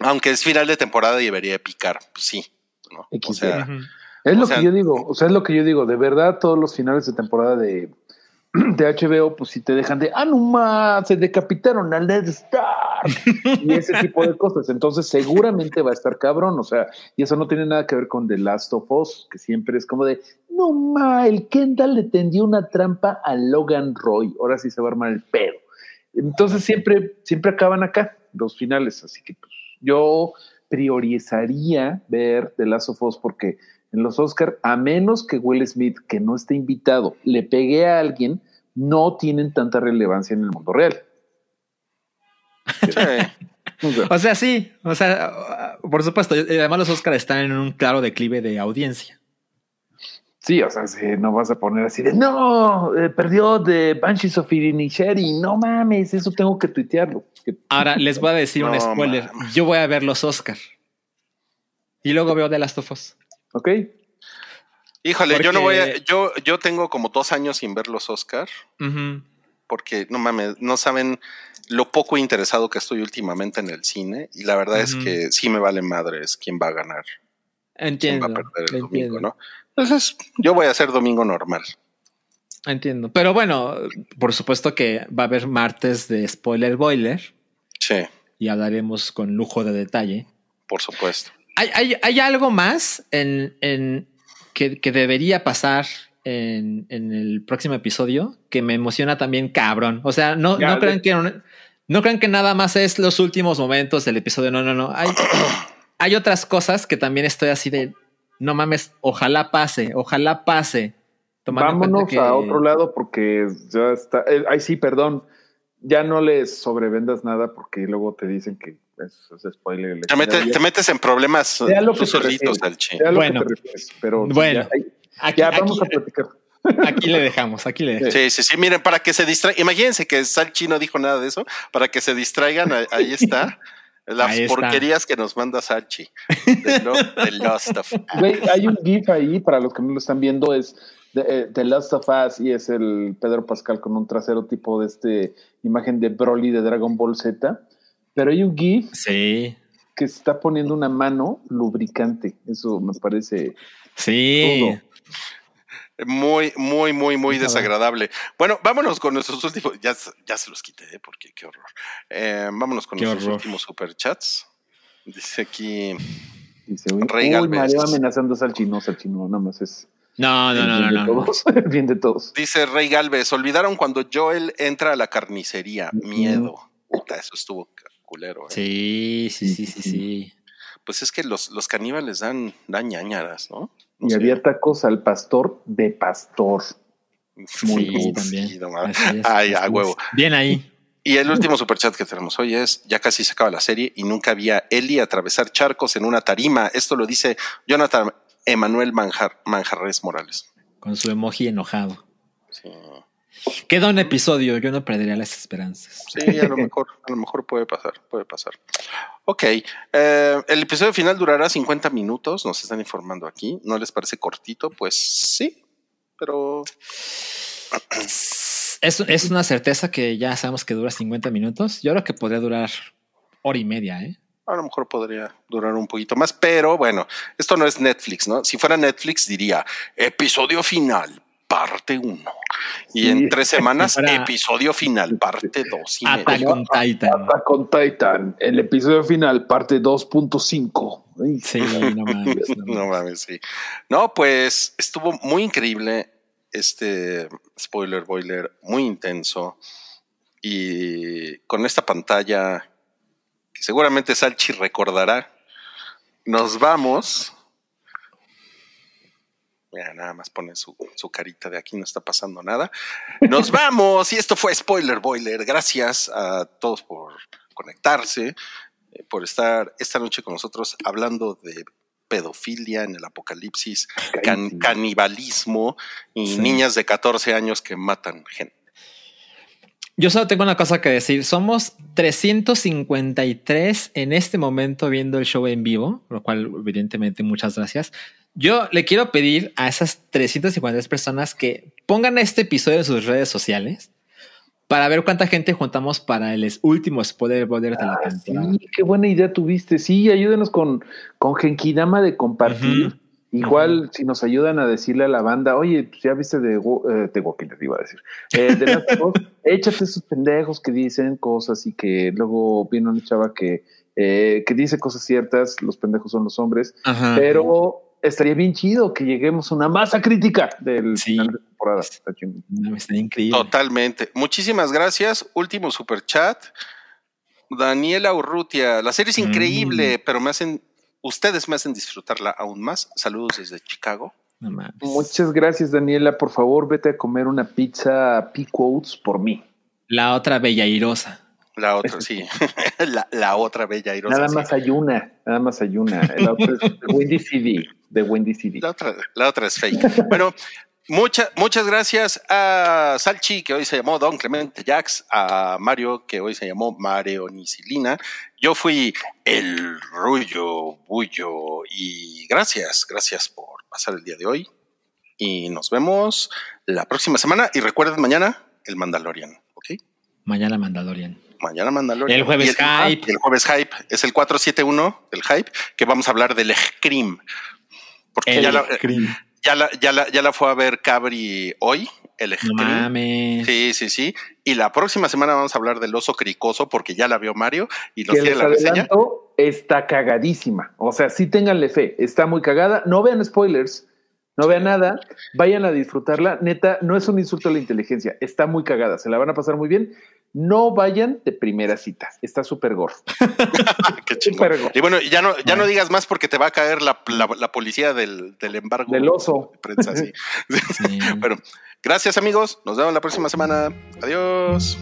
Aunque es final de temporada y debería picar, pues sí. ¿no? O sea. Es O lo sea- que yo digo, o sea, es lo que yo digo, de verdad todos los finales de temporada de, de HBO, pues si te dejan de, ah, no más, se decapitaron a Ned Stark y ese tipo de cosas, entonces seguramente va a estar cabrón, o sea, y eso no tiene nada que ver con The Last of Us, que siempre es como de, no ma, el Kendall le tendió una trampa a Logan Roy, ahora sí se va a armar el pedo. Entonces siempre, siempre acaban acá los finales, así que pues, yo priorizaría ver The Last of Us porque en los Oscar, a menos que Will Smith, que no esté invitado, le pegue a alguien, no tienen tanta relevancia en el mundo real. O sea, O sea, sí, o sea, por supuesto, y además los Oscars están en un claro declive de audiencia. Sí, o sea, si no vas a poner así de no, eh, perdió de Banshees of Inisherin, no mames, eso tengo que tuitearlo. Ahora les voy a decir un spoiler. Yo voy a ver los Oscar. Y luego veo The Last of Us. ¿Ok? Híjole, yo no voy a, yo, yo tengo como dos años sin ver los Oscar. Porque no mames, no saben lo poco interesado que estoy últimamente en el cine y la verdad es que sí me vale madres quién va a ganar, quién Entiendo. va a perder el lo domingo, entiendo, ¿no? Entonces, yo voy a hacer domingo normal. Entiendo. Pero bueno, por supuesto que va a haber martes de Spoiler Boiler Sí, y hablaremos con lujo de detalle. por supuesto. ¿Hay, hay, hay algo más en, en que, que debería pasar en, en el próximo episodio que me emociona también cabrón? O sea, no, no crean que no crean que nada más es los últimos momentos del episodio. No, no, no. Hay, hay otras cosas que también estoy así de no mames, ojalá pase, ojalá pase. Vámonos que- a otro lado porque ya está. eh, ay, sí, perdón. Ya no les sobrevendas nada porque luego te dicen que es, es spoiler. Te, mete- te metes en problemas tú que te solito, refieres. Salchi. Bueno. refieres, pero Bueno. ya, Aquí, ya aquí- vamos a platicar. aquí le dejamos, aquí le dejamos. Sí, sí, sí. Miren, para que se distraigan, imagínense que Salchi no dijo nada de eso, para que se distraigan, ahí está. Las Ahí está. porquerías que nos manda Salchi. The, Lo- The Lost of Güey, hay un GIF ahí para los que no lo están viendo, es de, eh, The Last of Us y es el Pedro Pascal con un trasero tipo de este imagen de Broly de Dragon Ball Z. Pero hay un GIF Sí, que está poniendo una mano lubricante. Eso me parece. sí. Todo. Muy, muy, muy, muy desagradable. Bueno, vámonos con nuestros últimos. Ya, ya se los quité, ¿eh? porque qué horror. Eh, vámonos con Qué nuestros horror. últimos superchats. Dice aquí. Dice, Rey uy, Galvez. Mario amenazando a Salchino, Salchino, nada más es. No, no, no, bien no, de no. todos. bien de todos. Dice Rey Galvez. Olvidaron cuando Joel entra a la carnicería. Miedo. Puta, eso estuvo culero. ¿eh? Sí, sí, sí, sí, sí. Pues es que los, los caníbales dan, dan ñañaras, ¿no? Y sé. había tacos al pastor de pastor. muy Sí, bien. también. Ay, a huevo. Bien ahí. Y el último superchat que tenemos hoy es, ya casi se acaba la serie y nunca había Eli atravesar charcos en una tarima. Esto lo dice Jonathan Emanuel Manjar, Manjarres Morales. Con su emoji enojado. Sí, Queda un episodio, yo no perdería las esperanzas. sí, a lo mejor, a lo mejor puede pasar, puede pasar. Ok, eh, el episodio final durará 50 minutos, nos están informando aquí. ¿No les parece cortito? Pues sí, pero Es, es una certeza que ya sabemos que dura 50 minutos. Yo creo que podría durar hora y media, ¿eh? a lo mejor podría durar un poquito más, pero bueno, esto no es Netflix, ¿no? Si fuera Netflix diría episodio final, parte 1. Y Sí. en tres semanas, episodio final, parte 2 y Attack on Titan. Attack on Titan, el episodio final, parte 2.5. Ay, Sí, no mames. no mames, sí. No, pues estuvo muy increíble este spoiler boiler, muy intenso. Y con esta pantalla que seguramente Salchi recordará, nos vamos. Mira, nada más pone su, su carita de aquí, no está pasando nada. Nos vamos. Y esto fue Spoiler Boiler. Gracias a todos por conectarse, eh, por estar esta noche con nosotros hablando de pedofilia en el apocalipsis, can- canibalismo y Sí. niñas de 14 años que matan gente. Yo solo tengo una cosa que decir. Somos 353 en este momento viendo el show en vivo, lo cual evidentemente muchas gracias. Yo le quiero pedir a esas 353 personas que pongan este episodio en sus redes sociales para ver cuánta gente juntamos para el último spoiler de la Ah, temporada. sí, qué buena idea tuviste. Sí, ayúdenos con, con Genkidama de compartir. Igual, si nos ayudan a decirle a la banda, oye, pues ya viste de, eh, de Walking Dead, iba a decir, eh, de Last of Us, échate esos pendejos que dicen cosas y que luego viene una chava que, eh, que dice cosas ciertas, los pendejos son los hombres, Ajá. pero estaría bien chido que lleguemos a una masa crítica del Sí. final de temporada. Está increíble. Totalmente. Muchísimas gracias. Último super chat. Daniela Urrutia, la serie es Mm. increíble, pero me hacen, ustedes me hacen disfrutarla aún más. Saludos desde Chicago. No. Muchas gracias, Daniela. Por favor, vete a comer una pizza P-Quotes por mí. La otra bella irosa. La otra, sí. la, la otra bella irosa. Nada sí. más hay una, nada más hay una. La otra es de Wendy CD, de Wendy CD. La otra, la otra es fake. bueno, muchas muchas gracias a Salchi, que hoy se llamó Don Clemente Jax, a Mario, que hoy se llamó Mario Nicilina. Yo fui el Rullo Bullo y gracias, gracias por pasar el día de hoy. Y nos vemos la próxima semana. Y recuerden mañana el Mandalorian, ¿ok? Mañana Mandalorian. Mañana Mandalorian. El jueves Y ah, Hype. el jueves Hype. Es el 471 del Hype, que vamos a hablar del Scream. Porque El ya la, ya la, ya la, ya la fue a ver Cabri hoy, el No mames. Sí, sí, sí. Y la próxima semana vamos a hablar del oso cricoso porque ya la vio Mario y nos tiene la reseña. está cagadísima. O sea, sí ténganle fe, está muy cagada. No vean spoilers, no vean nada, vayan a disfrutarla. Neta, no es un insulto a la inteligencia, está muy cagada, se la van a pasar muy bien. No vayan de primera cita, está súper gore. Y bueno, ya no, ya no digas más porque te va a caer la, la- la policía del, del embargo Del oso. de prensa. sí. Sí. bueno, gracias amigos. Nos vemos la próxima semana. Adiós.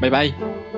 Bye bye.